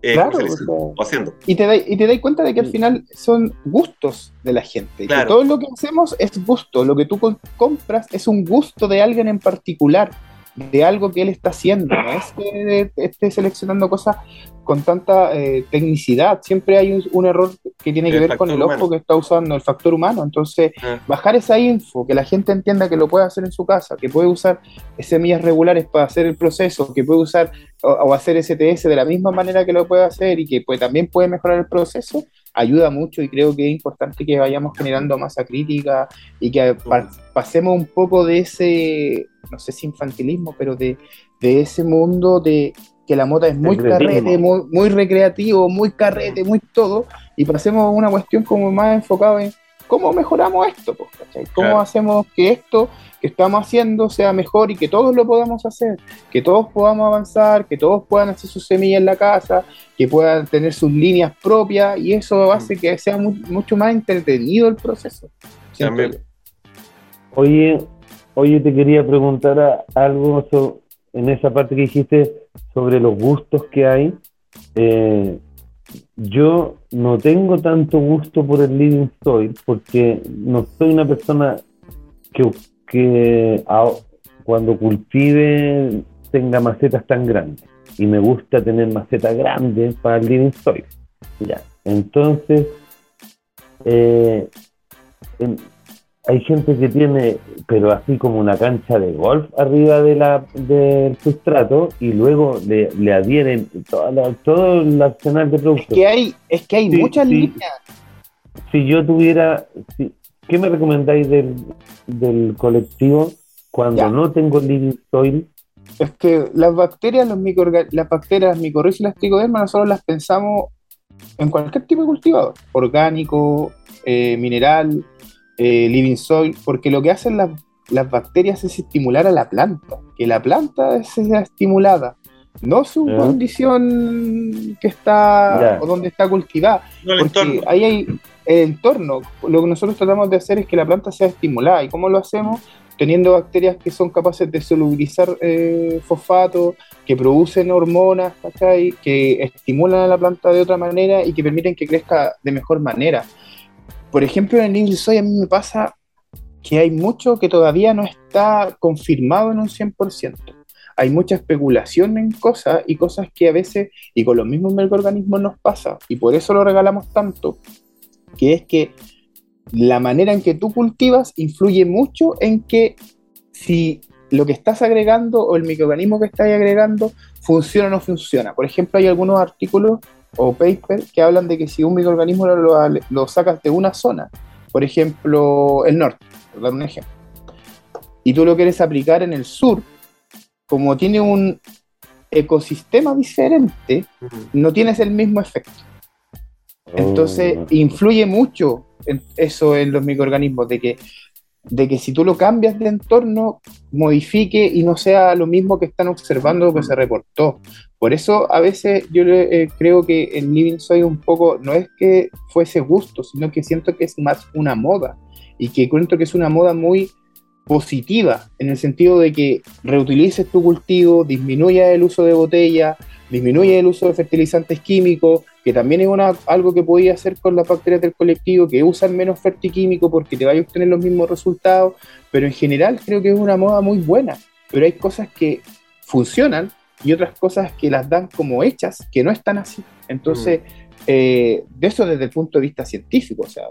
eh, Claro, o sea, haciendo. Y te, da- y te das cuenta de que al final son gustos de la gente. Claro. Que todo lo que hacemos es gusto. Lo que tú compras es un gusto de alguien en particular, de algo que él está haciendo. No es que esté seleccionando cosas con tanta eh, tecnicidad. Siempre hay un, un error que tiene que El ver con el ojo que está usando, el factor humano. Entonces, Ah. bajar esa info, que la gente entienda que lo puede hacer en su casa, que puede usar semillas regulares para hacer el proceso, que puede usar o, o hacer STS de la misma manera que lo puede hacer y que pues, también puede mejorar el proceso, ayuda mucho y creo que es importante que vayamos generando masa crítica y que pa- pasemos un poco de ese, no sé si infantilismo, pero de, de ese mundo de que la mota es muy carrete, muy, muy recreativo, muy carrete, muy todo, y pasemos a una cuestión como más enfocada en cómo mejoramos esto, pues. ¿Cómo Claro. hacemos que esto que estamos haciendo sea mejor y que todos lo podamos hacer, que todos podamos avanzar, que todos puedan hacer sus semillas en la casa, que puedan tener sus líneas propias y eso hace que sea mu- mucho más entretenido el proceso. También. Oye, oye, te quería preguntar a- algo en esa parte que dijiste sobre los gustos que hay. Eh, yo no tengo tanto gusto por el living soil porque no soy una persona que, que cuando cultive tenga macetas tan grandes y me gusta tener macetas grandes para el living soil. Ya, entonces eh, hay gente que tiene, pero así como una cancha de golf arriba de la, del sustrato y luego le, le adhieren toda la- todo el arsenal de Es productos. que hay, es que hay Sí, muchas sí. líneas. Si yo tuviera, si- ¿qué me recomendáis del, del colectivo cuando Ya. no tengo living soil? Es que las bacterias, los microorga- las bacterias micorrizas y las tricodermas, nosotros las pensamos en cualquier tipo de cultivador, orgánico, eh, mineral, eh, living soil, porque lo que hacen las, las bacterias es estimular a la planta, que la planta sea estimulada. no su condición que está Ya. o donde está cultivada. No, el Porque entorno. ahí hay el entorno. Lo que nosotros tratamos de hacer es que la planta sea estimulada. ¿Y cómo lo hacemos? Teniendo bacterias que son capaces de solubilizar eh, fosfato, que producen hormonas, ¿cachai? que estimulan a la planta de otra manera y que permiten que crezca de mejor manera. Por ejemplo, en el Soy a mí me pasa que hay mucho que todavía no está confirmado en un 100%. Hay mucha especulación en cosas y cosas que a veces, y con los mismos microorganismos nos pasa, y por eso lo regalamos tanto, que es que la manera en que tú cultivas influye mucho en que si lo que estás agregando o el microorganismo que estás agregando funciona o no funciona. Por ejemplo, hay algunos artículos o papers que hablan de que si un microorganismo lo, lo- lo sacas de una zona, por ejemplo, el norte, por dar un ejemplo, y tú lo quieres aplicar en el sur, como tiene un ecosistema diferente, no tienes el mismo efecto. Entonces, Oh, influye mucho en eso en los microorganismos, de que, de que si tú lo cambias de entorno, modifique y no sea lo mismo que están observando que se reportó. Por eso a veces yo le- eh, creo que el Living Soy un poco, no es que fuese gusto, sino que siento que es más una moda y que cuento que es una moda muy positiva, en el sentido de que reutilices tu cultivo, disminuya el uso de botella, disminuye el uso de fertilizantes químicos, que también es una, algo que podía hacer con las bacterias del colectivo, que usan menos fertiquímico porque te vaya a obtener los mismos resultados, pero en general creo que es una moda muy buena, pero hay cosas que funcionan y otras cosas que las dan como hechas, que no están así. Entonces, eh, de eso desde el punto de vista científico, o sea,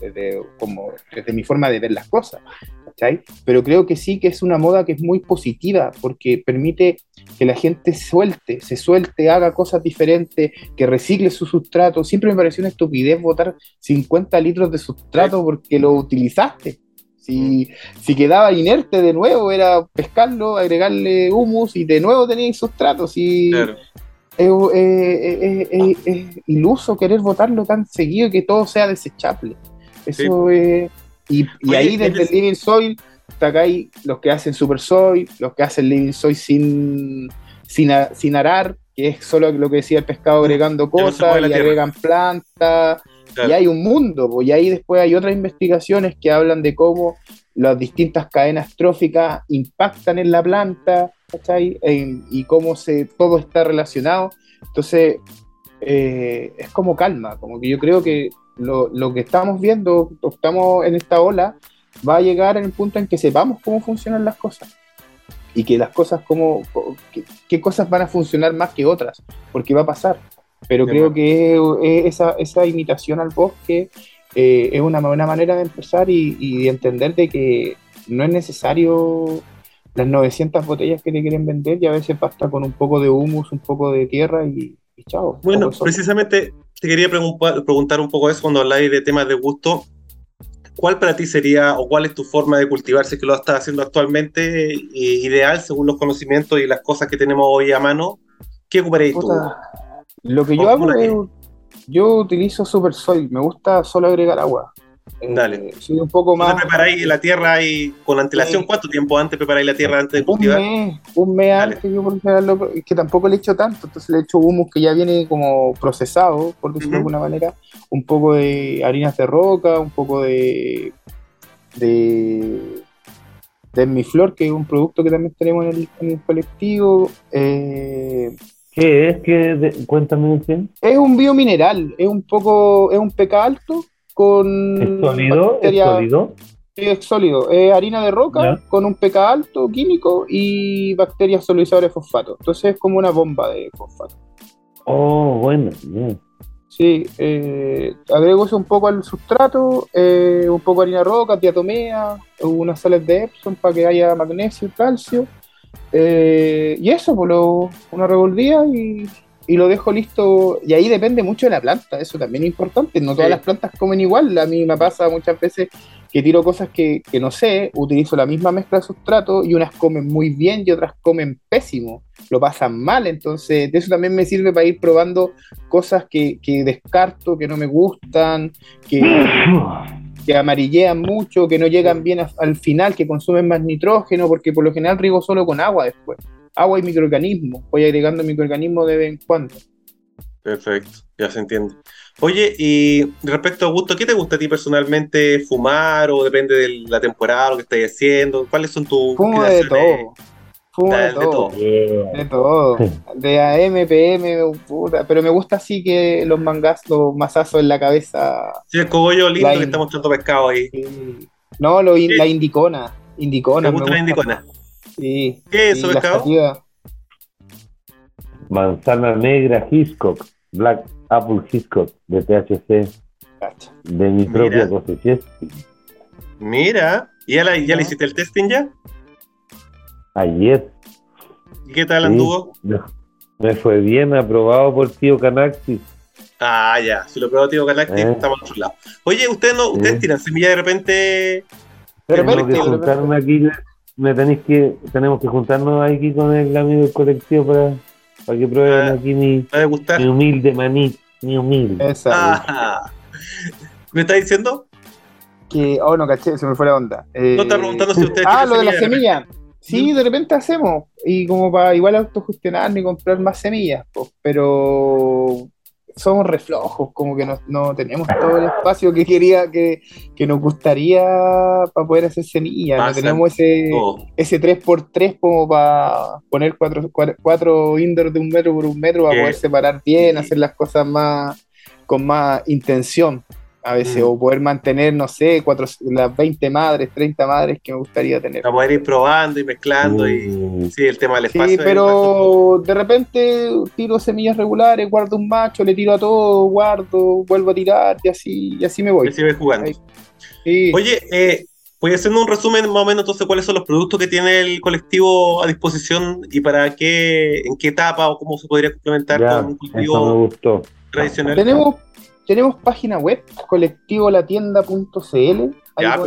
desde, desde como, desde mi forma de ver las cosas, ¿cachai? Pero creo que sí que es una moda que es muy positiva, porque permite que la gente suelte, se suelte, haga cosas diferentes, que recicle su sustrato. Siempre me pareció una estupidez botar 50 litros de sustrato porque lo utilizaste. Si, si quedaba inerte de nuevo, era pescarlo, agregarle humus y de nuevo teníais sustrato. Si, Claro. es, es- es- es- es iluso querer votarlo tan seguido y que todo sea desechable. Eso es. Y, y Oye, ahí desde el Living Soil sacáis los que hacen Super Soil, los que hacen Living Soil sin, sin, sin arar, que es solo lo que decía el pescado agregando cosas y agregan plantas. Claro. Y hay un mundo, pues, y ahí después hay otras investigaciones que hablan de cómo las distintas cadenas tróficas impactan en la planta, ¿cachai? En- y cómo se, todo está relacionado. Entonces, eh, es como calma, como que yo creo que lo, lo que estamos viendo, estamos en esta ola, va a llegar en el punto en que sepamos cómo funcionan las cosas. Y que las cosas, cómo, qué, cosas van a funcionar más que otras, porque va a pasar. Pero creo que eh, esa, esa imitación al bosque eh, es una buena manera de empezar y, y de entender de que no es necesario las 900 botellas que te quieren vender y a veces basta con un poco de humus, un poco de tierra y, y chao. Bueno, precisamente te quería preguntar, preguntar un poco eso cuando habláis de temas de gusto. ¿Cuál para ti sería o cuál es tu forma de cultivar si es que lo estás haciendo actualmente eh, ideal según los conocimientos y las cosas que tenemos hoy a mano? ¿Qué ocuparéis tú? Lo que ¿O yo hago es, yo utilizo Super Soil, me gusta solo agregar agua. Eh, Dale. Soy un poco ¿Cómo más... preparáis la tierra ahí con antelación? ¿Cuánto tiempo antes preparáis la tierra antes de Un cultivar? mes, un mes Dale. antes yo por lo general es que tampoco le echo tanto, entonces le echo humus que ya viene como procesado, por decirlo de alguna manera, un poco de harinas de roca, un poco de de, de mi flor, que es un producto que también tenemos en el, en el colectivo. eh, ¿Qué es? ¿Qué de- cuéntame bien. es un biomineral, es un poco, es un pK alto con ¿Es sólido? ¿Es bacteria- sólido? Sí, es sólido. Es harina de roca Ya. con un pK alto químico y bacterias solubilizadoras de fosfato. Entonces es como una bomba de fosfato. Oh, bueno, bien. Sí, eh, agrego un poco al sustrato, eh, un poco harina roca, diatomea, unas sales de Epsom para que haya magnesio y calcio. eh, y eso, pues lo, una revolvía y, y lo dejo listo. Y ahí depende mucho de la planta, eso también es importante. No todas Sí. las plantas comen igual. A mí me pasa muchas veces que tiro cosas que, que no sé, utilizo la misma mezcla de sustrato y unas comen muy bien y otras comen pésimo, lo pasan mal. Entonces, de eso también me sirve para ir probando cosas que, que descarto, que no me gustan, que, que amarillean mucho, que no llegan bien a- al final, que consumen más nitrógeno, porque por lo general riego solo con agua después. Agua y microorganismos. Voy agregando microorganismos de vez en cuando. Perfecto, ya se entiende. Oye, y respecto a gusto, ¿qué te gusta a ti personalmente? ¿Fumar o depende de la temporada, lo que estás haciendo? ¿Cuáles son tus Fumo de todo. Fumo de De todo. todo. De todo. De AM, PM, puta. Pero me gusta así que los mangas, los mazazos en la cabeza. Sí, el cogollo lindo La que in- está mostrando pescado ahí. sí. No, lo, in- Sí. la indicona. Indicona. ¿Te gusta me la indicona? Sí. ¿Qué es eso, sativa. Manzana negra Hiscock, Black Apple Hiscock de THC, Cacha. de mi Mira. propia cosecha. Mira, ¿y ya, la- ya le Ya. hiciste el testing ya? Ayer ¿Y qué tal Sí. anduvo? me, me fue bien aprobado por tío Canaxis. Ah, ya, si lo probó Tío Galactic, Eh. estamos al otro lado. Oye, ¿ustedes no, ustedes tiran semilla de repente? De Tengo que juntarme aquí, me tenéis que, tenemos que juntarnos aquí con el amigo del colectivo para, para que prueben Ah. aquí mi, mi humilde maní, mi humilde. Esa. Ah, ¿Me está diciendo? Que, oh, no caché, se me fue la onda. Eh, No está preguntando si ustedes Ah, lo de la semilla. semilla. Sí, de repente hacemos. Y como para igual autogestionar ni comprar más semillas, pues, pero somos reflojos, como que no, no tenemos todo el espacio que quería, que, que nos gustaría para poder hacer semillas. No tenemos ese, todo. ese 3x3 como para poner cuatro, cuatro, cuatro indoors de un metro por un metro para ¿Qué? poder separar bien, hacer las cosas más con más intención a veces, Mm. o poder mantener, no sé, cuatro, las 20 madres, 30 madres que me gustaría tener. Para poder ir probando y mezclando y Mm, sí, el tema del espacio. Sí, pero de repente tiro semillas regulares, guardo un macho, le tiro a todo, guardo, vuelvo a tirar y así, y así me voy. Sigue jugando. Sí. Oye, eh, voy haciendo un resumen más o menos entonces cuáles son los productos que tiene el colectivo a disposición y para qué, en qué etapa o cómo se podría complementar ya, con un eso me cultivo gustó. tradicional. Tenemos, tenemos página web, colectivolatienda.cl. Ahí Ya,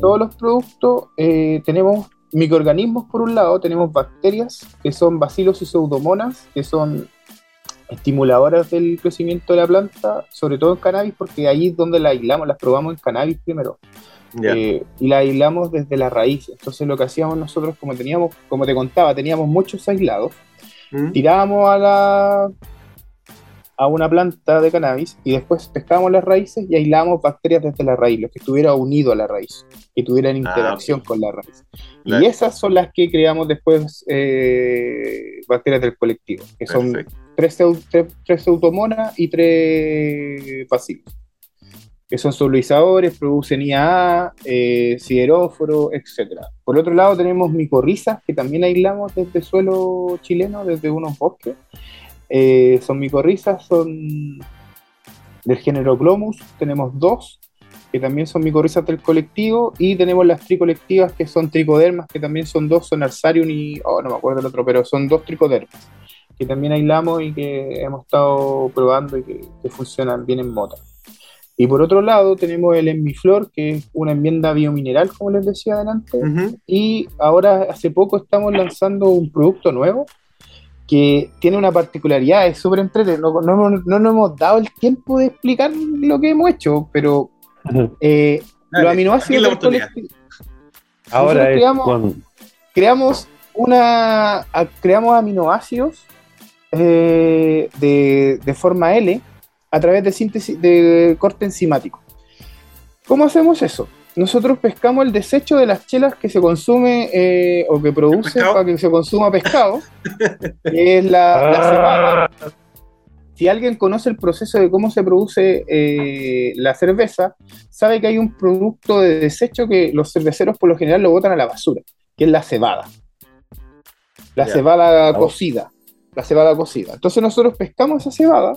todos los productos. Eh, tenemos microorganismos por un lado, tenemos bacterias que son bacilos y pseudomonas, que son estimuladoras del crecimiento de la planta, sobre todo en cannabis, porque ahí es donde las aislamos, las probamos en cannabis primero. Eh, y la aislamos desde la raíz. Entonces lo que hacíamos nosotros, como teníamos, como te contaba, teníamos muchos aislados, ¿Mm? tirábamos a la a una planta de cannabis y después pescábamos las raíces y aislábamos bacterias desde la raíz, los que estuviera unido a la raíz, que tuvieran interacción con la raíz. Claro. Y esas son las que creamos después eh, bacterias del colectivo, que son tres, tres, tres pseudomonas y tres bacilos, que son solubilizadores, producen IAA, eh, sideróforo, etc. Por otro lado tenemos micorrizas, que también aislamos desde suelo chileno, desde unos bosques. Eh, son micorrizas, son del género Glomus, tenemos dos, que también son micorrizas del colectivo, y tenemos las tricolectivas, que son tricodermas, que también son dos, son Arsarium y, oh, no me acuerdo el otro, pero son dos tricodermas, que también aislamos y que hemos estado probando y que, que funcionan bien en mota. Y por otro lado tenemos el Enmiflor, que es una enmienda biomineral, como les decía adelante, Ujú. y ahora hace poco estamos lanzando un producto nuevo que tiene una particularidad, es súper entretenido. No, no, no nos hemos dado el tiempo de explicar lo que hemos hecho, pero eh, Dale, los aminoácidos. Ahora es creamos- con creamos una creamos aminoácidos eh, de, de forma L a través de síntesis de corte enzimático. ¿Cómo hacemos eso? Nosotros pescamos el desecho de las chelas que se consume eh, o que produce para que se consuma pescado, que es la, la cebada. Si alguien conoce el proceso de cómo se produce eh, la cerveza, sabe que hay un producto de desecho que los cerveceros por lo general lo botan a la basura, que es la cebada. La cebada cocida. La cebada cocida. Entonces nosotros pescamos esa cebada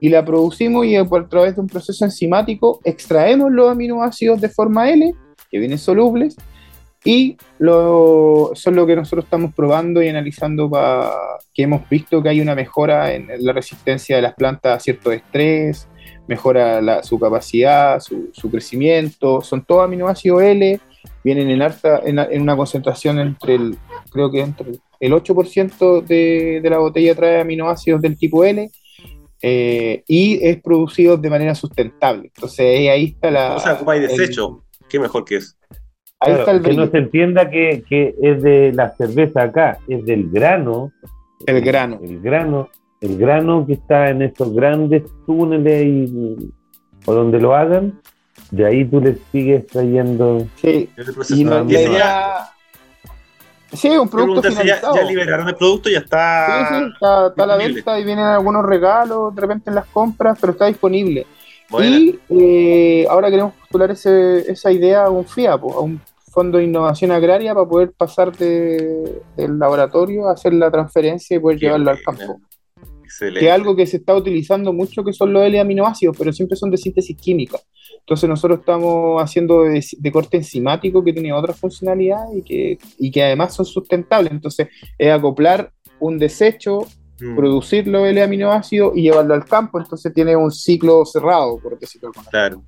y la producimos y eh, a través de un proceso enzimático extraemos los aminoácidos de forma L, que vienen solubles, y lo, son lo que nosotros estamos probando y analizando para que hemos visto que hay una mejora en la resistencia de las plantas a cierto estrés, mejora la- su capacidad, su, su crecimiento, son todos aminoácidos L, vienen en, alta, en, en una concentración entre el, creo que entre el 8% de, de la botella trae aminoácidos del tipo L, eh, y es producido de manera sustentable. Entonces ahí está la... O sea, ocupáis el- desecho. Qué mejor que eso. Ahí Claro, está el que no se entienda que, que es de la cerveza acá, es del grano. el grano. El grano, el grano que está en esos grandes túneles y, o donde lo hagan, de ahí tú le sigues trayendo. Sí, El proceso. y no- la idea... Sí, un producto ya, finalizado. ya liberaron el producto, ya Sí, está. sí, está, está a la venta y vienen algunos regalos de repente en las compras, pero está disponible. Buena. Y eh, ahora queremos postular ese- esa idea a un FIAPO, a un Fondo de Innovación Agraria, para poder pasar de- del laboratorio a hacer la transferencia y poder Qué llevarlo al campo. Excelente. Que es algo que se está utilizando mucho, que son los L-aminoácidos, pero siempre son de síntesis química. Entonces nosotros estamos haciendo de, de corte enzimático que tiene otras funcionalidades y que, y que además son sustentables. Entonces es acoplar un desecho Mm, producir los L-aminoácidos y llevarlo al campo, entonces tiene un ciclo cerrado, por decirlo de alguna Claro.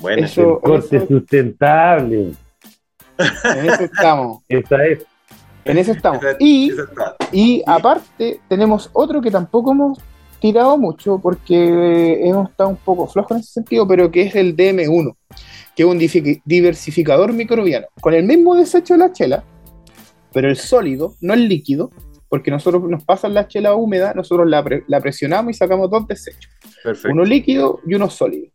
Bueno, Eso- el corte eso- sustentable. En eso estamos, Esa es. en eso estamos. Esa- Y, esa y aparte tenemos otro que tampoco hemos tirado mucho porque hemos estado un poco flojos en ese sentido, pero que es el DM1, que es un diversificador microbiano, con el mismo desecho de la chela, pero el sólido, no el líquido, porque nosotros nos pasan la chela húmeda, nosotros la, pre- la presionamos y sacamos dos desechos. Perfecto. uno líquido y uno sólido.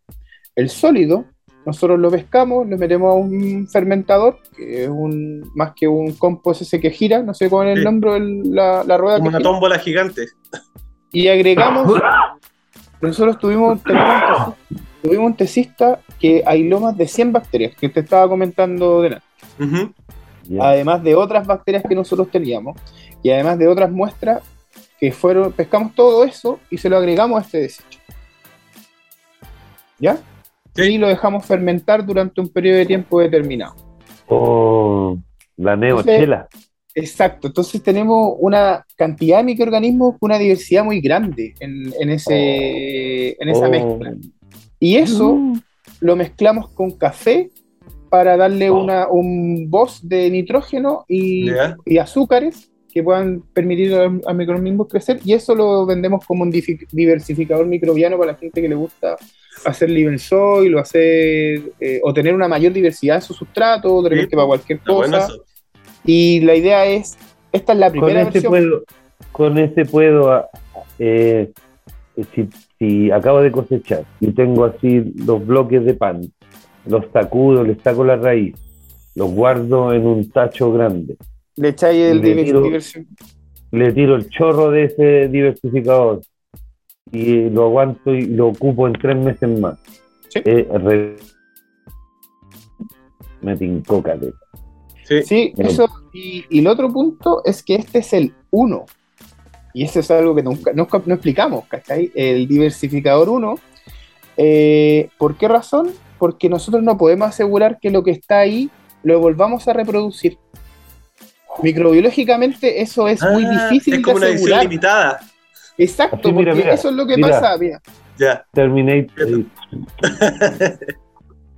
El sólido, nosotros lo pescamos, lo metemos a un fermentador, que es un, más que un compost ese que gira, no sé cuál es el nombre, el- la, la rueda Como que una gira, tómbola gigante. Y agregamos, nosotros tuvimos, tesi- tuvimos un tesista que aisló más de 100 bacterias, que te estaba comentando de Ujú. Ya. además de otras bacterias que nosotros teníamos, y además de otras muestras que fueron, pescamos todo eso y se lo agregamos a este desecho. ¿Ya? Sí. Y lo dejamos fermentar durante un periodo de tiempo determinado. Oh, la neochela. Exacto, entonces tenemos una cantidad de microorganismos con una diversidad muy grande en, en ese, en esa Oh. mezcla. Y eso Mm. lo mezclamos con café para darle Oh. una, un voz de nitrógeno y, azúcares que puedan permitir a, a microorganismos crecer y eso lo vendemos como un diversificador microbiano para la gente que le gusta hacer live soil o hacer eh, o tener una mayor diversidad en su sustrato, de Sí, repente para cualquier cosa. Y la idea es, esta es la Con primera ese versión. puedo, con ese puedo, ah, eh, si, si acabo de cosechar y tengo así los bloques de pan, los sacudo, les saco la raíz, los guardo en un tacho grande, Le echáis el Le tiro- le tiro el chorro de ese diversificador y lo aguanto y lo ocupo en tres meses más. Sí. Eh, re- me tincó caleta. Sí. Eso. Y, y el otro punto es que este es el 1. Y eso es algo que nunca, nunca- no explicamos, ¿cachai? El diversificador 1. eh, ¿Por qué razón? Porque nosotros no podemos asegurar que lo que está ahí lo volvamos a reproducir. Microbiológicamente eso es muy Ah, difícil Es como de una edición asegurar. limitada. Exacto, Así, mira, porque mira, eso es lo que mira. pasa. Mira, Ya. Terminator.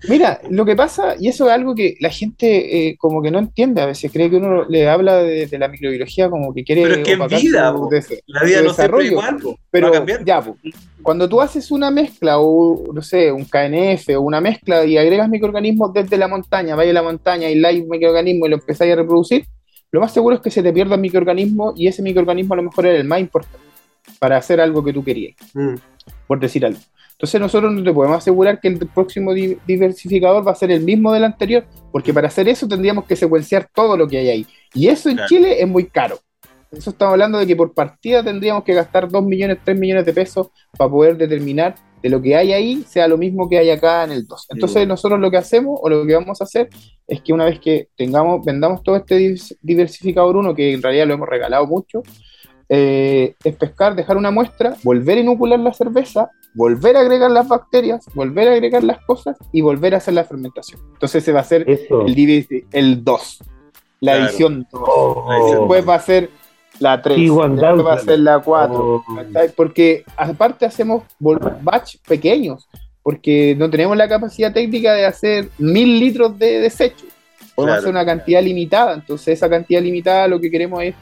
Mira, lo que pasa, y eso es algo que la gente eh, como que no entiende a veces, cree que uno le habla de, de la microbiología como que quiere Pero es que en vida, su La vida no siempre igual. po. Pero Va a cambiar. ya, po, cuando tú haces una mezcla o, no sé, un KNF o una mezcla y agregas microorganismos desde la montaña, vaya a la montaña y live microorganismo y lo empezáis a reproducir, lo más seguro es que se te pierda el microorganismo y ese microorganismo a lo mejor era el más importante para hacer algo que tú querías Mm. por decir algo. Entonces nosotros no te podemos asegurar que el próximo di- diversificador va a ser el mismo del anterior, porque para hacer eso tendríamos que secuenciar todo lo que hay ahí. Y eso en Claro. Chile es muy caro. Eso estamos hablando de que por partida tendríamos que gastar 2 millones, 3 millones de pesos para poder determinar de lo que hay ahí sea lo mismo que hay acá en el 2. Entonces nosotros lo que hacemos o lo que vamos a hacer es que una vez que tengamos, vendamos todo este divers- diversificador 1, que en realidad lo hemos regalado mucho, eh, es pescar, dejar una muestra, volver a inocular la cerveza, volver a agregar las bacterias, volver a agregar las cosas y volver a hacer la fermentación. Entonces se va a hacer Eso. el, divi- el 2, la Claro. edición 2. Oh. Después va a ser la 3, T1000. después va a ser la 4. Oh. ¿cachai? Porque aparte hacemos batch pequeños, porque no tenemos la capacidad técnica de hacer mil litros de desecho. Podemos Claro. hacer una cantidad limitada, entonces esa cantidad limitada lo que queremos es,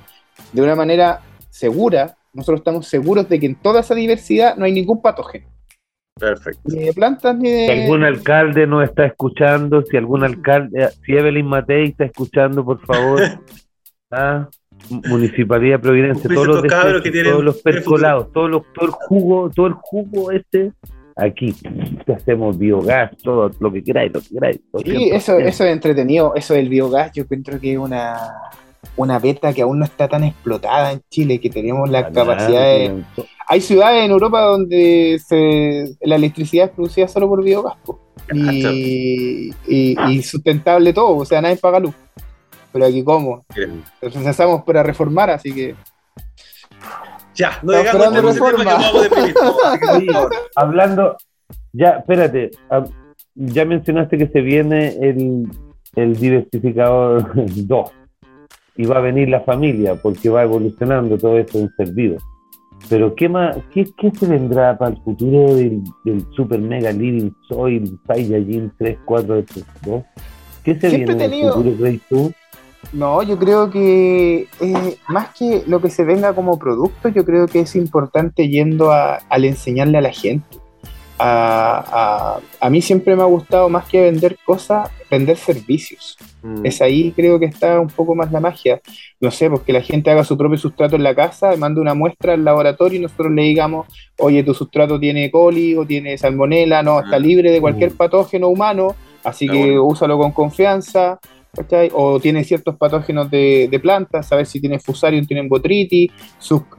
de una manera segura, nosotros estamos seguros de que en toda esa diversidad no hay ningún patógeno. Perfecto. Ni de plantas ni Si de. algún alcalde nos está escuchando, si algún alcalde, si Evelyn Matei está escuchando, por favor, ah, Municipalidad de Providencia, todos los, desechos, que todos los percolados, todos los, todo el jugo, todo el jugo este, aquí, te hacemos biogás, todo lo que queráis, lo que queráis. Sí, 100%. eso, eso es entretenido. Eso del biogás, yo encuentro que es una, una beta que aún no está tan explotada en Chile, que tenemos la capacidad de. Hay ciudades en Europa donde se, la electricidad es producida solo por biogás, y, y, y sustentable todo, o sea, nadie paga luz. Pero aquí, ¿cómo? Entonces empezamos para reformar, así que. Ya, no Estamos digamos este tema que reforma. vamos a hablando, ya, espérate, ya mencionaste que se viene el, el diversificador 2 y va a venir la familia porque va evolucionando todo esto en servido. Pero ¿qué más, qué, qué se vendrá para el futuro del, del Super Mega Living Soil Saiyajin 3, 4, 2? ¿Qué se Siempre viene en el futuro, crees tú? No, yo creo que eh, más que lo que se venga como producto, yo creo que es importante yendo a, al enseñarle a la gente. A, a- a mí siempre me ha gustado más que vender cosas, vender servicios. Mm. Es ahí creo que está un poco más la magia. No sé, pues que la gente haga su propio sustrato en la casa, mande una muestra al laboratorio y nosotros le digamos, oye, tu sustrato tiene coli o tiene salmonela, no, está Ah. libre de cualquier patógeno humano, así Está que bueno. úsalo con confianza. ¿cachai? O tiene ciertos patógenos de, de plantas, saber si tiene fusarium, tiene botritis,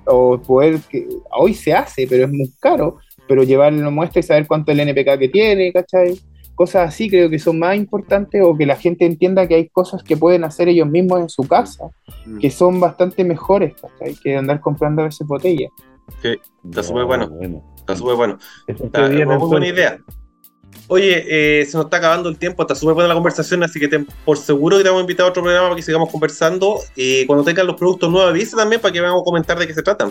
o poder que hoy se hace, pero es muy caro, pero llevarle una muestra y saber cuánto es el NPK que tiene, ¿cachai? Cosas así creo que son más importantes o que la gente entienda que hay cosas que pueden hacer ellos mismos en su casa, Mm. que son bastante mejores, ¿cachai? Que andar comprando a veces botellas. Está súper bueno. Está súper bueno. Está, muy buena idea. Oye, eh, se nos está acabando el tiempo, está súper buena la conversación, así que por seguro que te vamos a invitar a otro programa para que sigamos conversando. Y cuando tengan los productos nuevos, avisa también para que vamos a comentar de qué se tratan.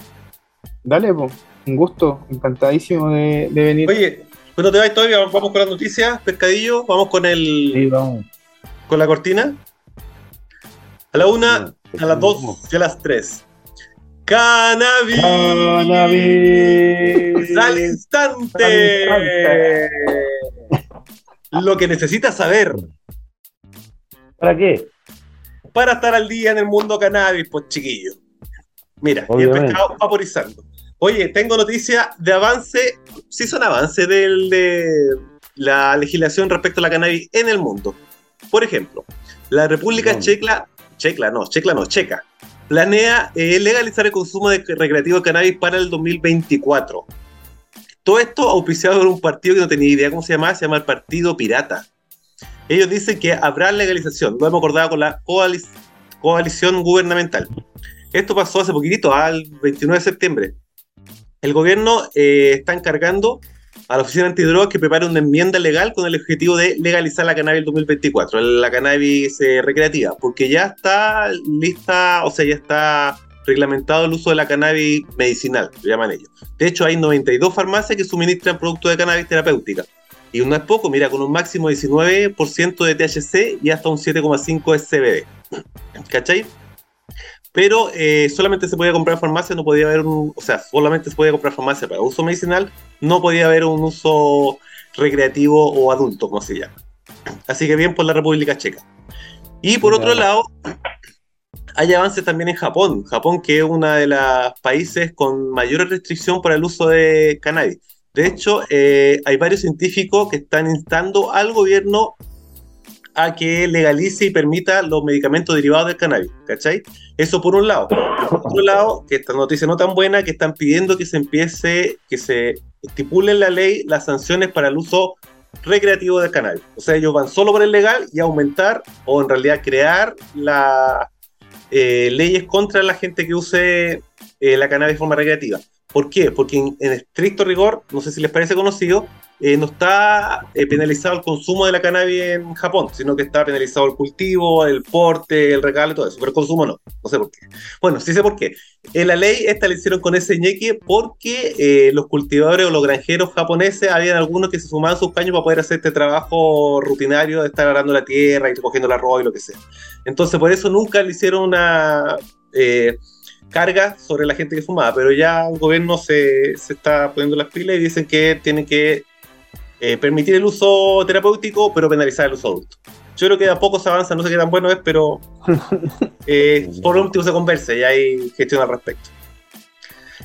Dale, pues, un gusto, encantadísimo de, de venir. Oye, bueno, te vais todavía, vamos con las noticias, pescadillo, vamos con el Sí, vamos. con la cortina. A la una, a las dos Vamos. y a las tres. ¡Cannabis! ¡Cannabis! ¡Al instante! Al instante. Lo que necesitas saber ¿Para qué? para estar al día en el mundo cannabis, pues chiquillo. Mira, y el Obviamente. pescado vaporizando. Oye, tengo noticia de avance, sí son avances del- de la legislación respecto a la cannabis en el mundo. Por ejemplo, la República. Checa, Checa, no, Checa no, Checa, planea eh, legalizar el consumo de recreativo de cannabis para el 2024. Todo esto auspiciado por un partido que no tenía idea cómo se llamaba, se llama el Partido Pirata. Ellos dicen que habrá legalización, lo hemos acordado con la coalic- coalición gubernamental. Esto pasó hace poquitito, al 29 de septiembre. El gobierno eh, está encargando a la Oficina Antidrogas que prepare una enmienda legal con el objetivo de legalizar la cannabis en 2024, la cannabis eh, recreativa, porque ya está lista, o sea, ya está reglamentado el uso de la cannabis medicinal, lo llaman ellos. De hecho, hay 92 farmacias que suministran productos de cannabis terapéutica. Y no es poco, mira, con un máximo de 19% de THC y hasta un 7,5% de CBD. ¿Cachai? Pero eh, solamente se podía comprar farmacia, no podía haber un. O sea, solamente se podía comprar farmacia para uso medicinal, no podía haber un uso recreativo o adulto, como se llama. Así que bien por la República Checa. Y por otro lado, hay avances también en Japón. Japón, que es uno de los países con mayor restricción para el uso de cannabis. De hecho, eh, hay varios científicos que están instando al gobierno a que legalice y permita los medicamentos derivados del cannabis, ¿cachai? Eso por un lado. Por otro lado, que esta noticia no tan buena, que están pidiendo que se empiece, que se estipule en la ley las sanciones para el uso recreativo del cannabis. O sea, ellos van solo por el legal y aumentar, o en realidad crear las eh, leyes contra la gente que use eh, la cannabis de forma recreativa. ¿Por qué? Porque en, estricto rigor, no sé si les parece conocido, eh, no está eh, penalizado el consumo de la cannabis en Japón, sino que está penalizado el cultivo, el porte, el regalo todo eso, pero el consumo no, no sé por qué. Bueno, sí sé por qué. En la ley esta la hicieron con ese ñeque porque eh, los cultivadores o los granjeros japoneses, habían algunos que se sumaban sus caños para poder hacer este trabajo rutinario de estar arando la tierra y recogiendo el arroz y lo que sea. Entonces por eso nunca le hicieron una... carga sobre la gente que fumaba, pero ya el gobierno se, se está poniendo las pilas y dicen que tienen que eh, permitir el uso terapéutico, pero penalizar el uso adulto. Yo creo que de a poco se avanza, no sé qué tan bueno es, pero eh, por último se conversa y hay gestión al respecto.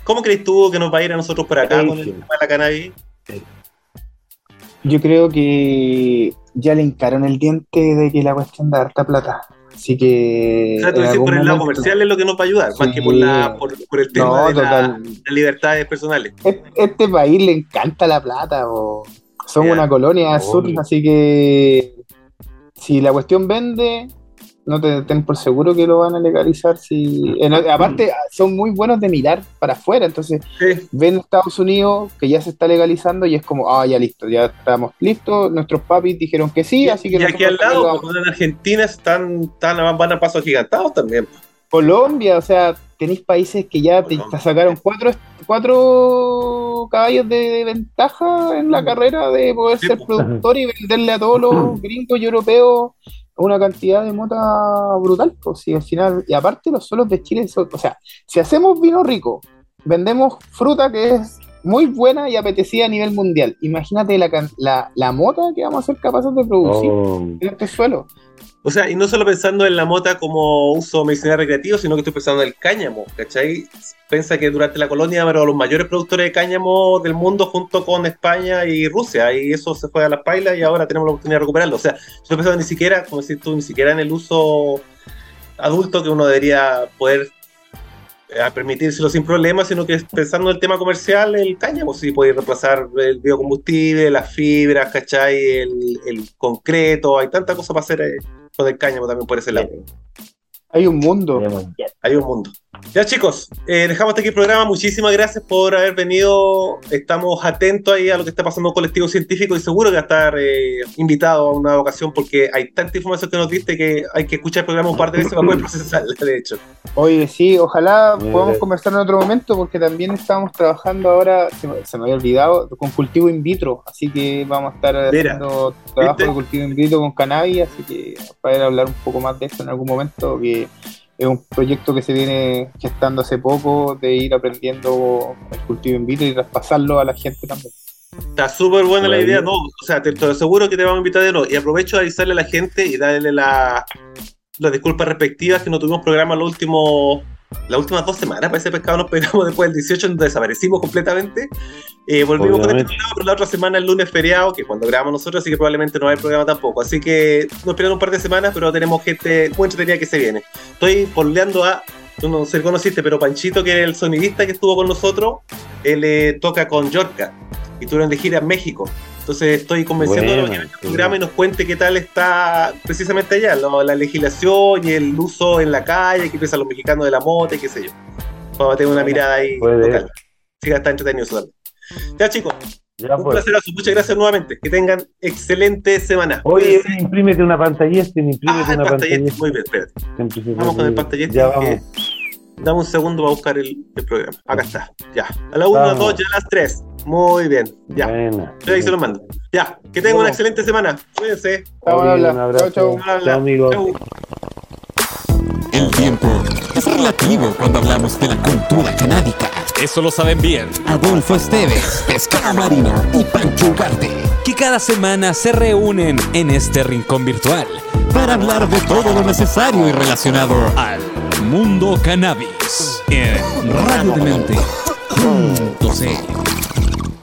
¿Cómo crees tú que nos va a ir a nosotros por acá con el tema de la cannabis? Yo creo que ya le encaron el diente de que la cuestión da harta plata. Así que. O sea, tú dices por el lado comercial es lo que nos va a ayudar, más Sí. que por, la, por, por el tema No, de la- las libertades personales. Es- Este país le encanta la plata, po. Somos Ya. una colonia sur, Obvio. así que si la cuestión vende, no te ten por seguro que lo van a legalizar. Si... en- aparte, son muy buenos de mirar para afuera, entonces Sí, ven Estados Unidos que ya se está legalizando y es como, ah, ya listo, ya estamos listos. Nuestros papis dijeron que sí, así que y aquí al lado, como en Argentina, están, están, van a pasos gigantados también. Colombia, o sea, tenéis países que ya te, te sacaron cuatro, cuatro caballos de ventaja en la carrera de poder Sí, ser po. productor y venderle a todos los gringos y europeos una cantidad de mota brutal. Pues, y al final, y aparte los suelos de Chile, son- o sea, si hacemos vino rico, vendemos fruta que es muy buena y apetecida a nivel mundial. Imagínate la, can- la, la mota que vamos a ser capaces de producir Oh, en este suelo. O sea, y no solo pensando en la mota como uso medicinal recreativo, sino que estoy pensando en el cáñamo, ¿cachai? Piensa que durante la colonia eran los mayores productores de cáñamo del mundo junto con España y Rusia, y eso se fue a las pailas y ahora tenemos la oportunidad de recuperarlo. O sea, yo estoy pensando ni siquiera, como decís tú, ni siquiera en el uso adulto que uno debería poder eh, permitírselo sin problemas, sino que pensando en el tema comercial, el cáñamo, si puede reemplazar el biocombustible, las fibras, ¿cachai? El, el concreto, hay tanta cosa para hacer eh, con el cáñamo también por ese lado. Hay un mundo. Hay un mundo. Ya chicos, eh, dejamos hasta aquí el programa. Muchísimas gracias por haber venido. Estamos atentos ahí a lo que está pasando en el colectivo científico y seguro que va a estar eh, invitado a una ocasión porque hay tanta información que nos diste que hay que escuchar el programa un par de veces para poder procesarla, de hecho. Oye, sí, ojalá Bien. podamos conversar en otro momento porque también estamos trabajando ahora, se me, se me había olvidado, con cultivo in vitro, así que vamos a estar Mira, haciendo trabajo ¿viste? de cultivo in vitro con cannabis, así que para hablar un poco más de eso en algún momento, que es un proyecto que se viene gestando hace poco, de ir aprendiendo el cultivo in vitro y traspasarlo a la gente también. Está súper buena la idea, ¿no? O sea, te, te aseguro que te vamos a invitar de nuevo. Y aprovecho de avisarle a la gente y darle la, las disculpas respectivas que no tuvimos programa los últimos, las últimas dos semanas. Para ese pescado nos pegamos después del 18, nos desaparecimos completamente. Eh, volvimos con este Obviamente. programa, pero la otra semana el lunes feriado, que es cuando grabamos nosotros, así que probablemente no hay programa tampoco. Así que nos esperan un par de semanas, pero tenemos gente muy entretenida que se viene. Estoy porleando a, no sé si conociste, pero Panchito, que es el sonidista que estuvo con nosotros, él eh, toca con Yorka y tuvieron de gira en México. Entonces estoy convenciéndolo Buena, que venga al sí. programa y nos cuente qué tal está precisamente allá, lo- la legislación y el uso en la calle, qué piensan los mexicanos de la moto y qué sé yo. Vamos a tener una mirada ahí local. Sí, que está entretenido eso. Ya chicos, Ya un pues. placerazo. Muchas gracias nuevamente. Que tengan excelente semana. Oye, Cuídense. imprímete una pantallista, imprímete Ah, el una pantallista. Muy bien, espérate. Vamos con el pantallete. Ya que- vamos. Dame un segundo para buscar el, el programa. Acá está. Ya. A la 1, a las Vamos. 2 y a las 3. Muy bien. Ya. Buena. Yo ahí se los mando. Ya. Que tengan una excelente semana. Cuídense. Chao. Un abrazo. Chao, chao. Chao, amigos. Chau. El tiempo es relativo cuando hablamos de la cultura canábica. Eso lo saben bien. Adolfo Esteves, Pescado Marina y Pancho Ugarte. Que cada semana se reúnen en este rincón virtual Para hablar de todo lo necesario y relacionado al mundo cannabis en radiodemente.cl.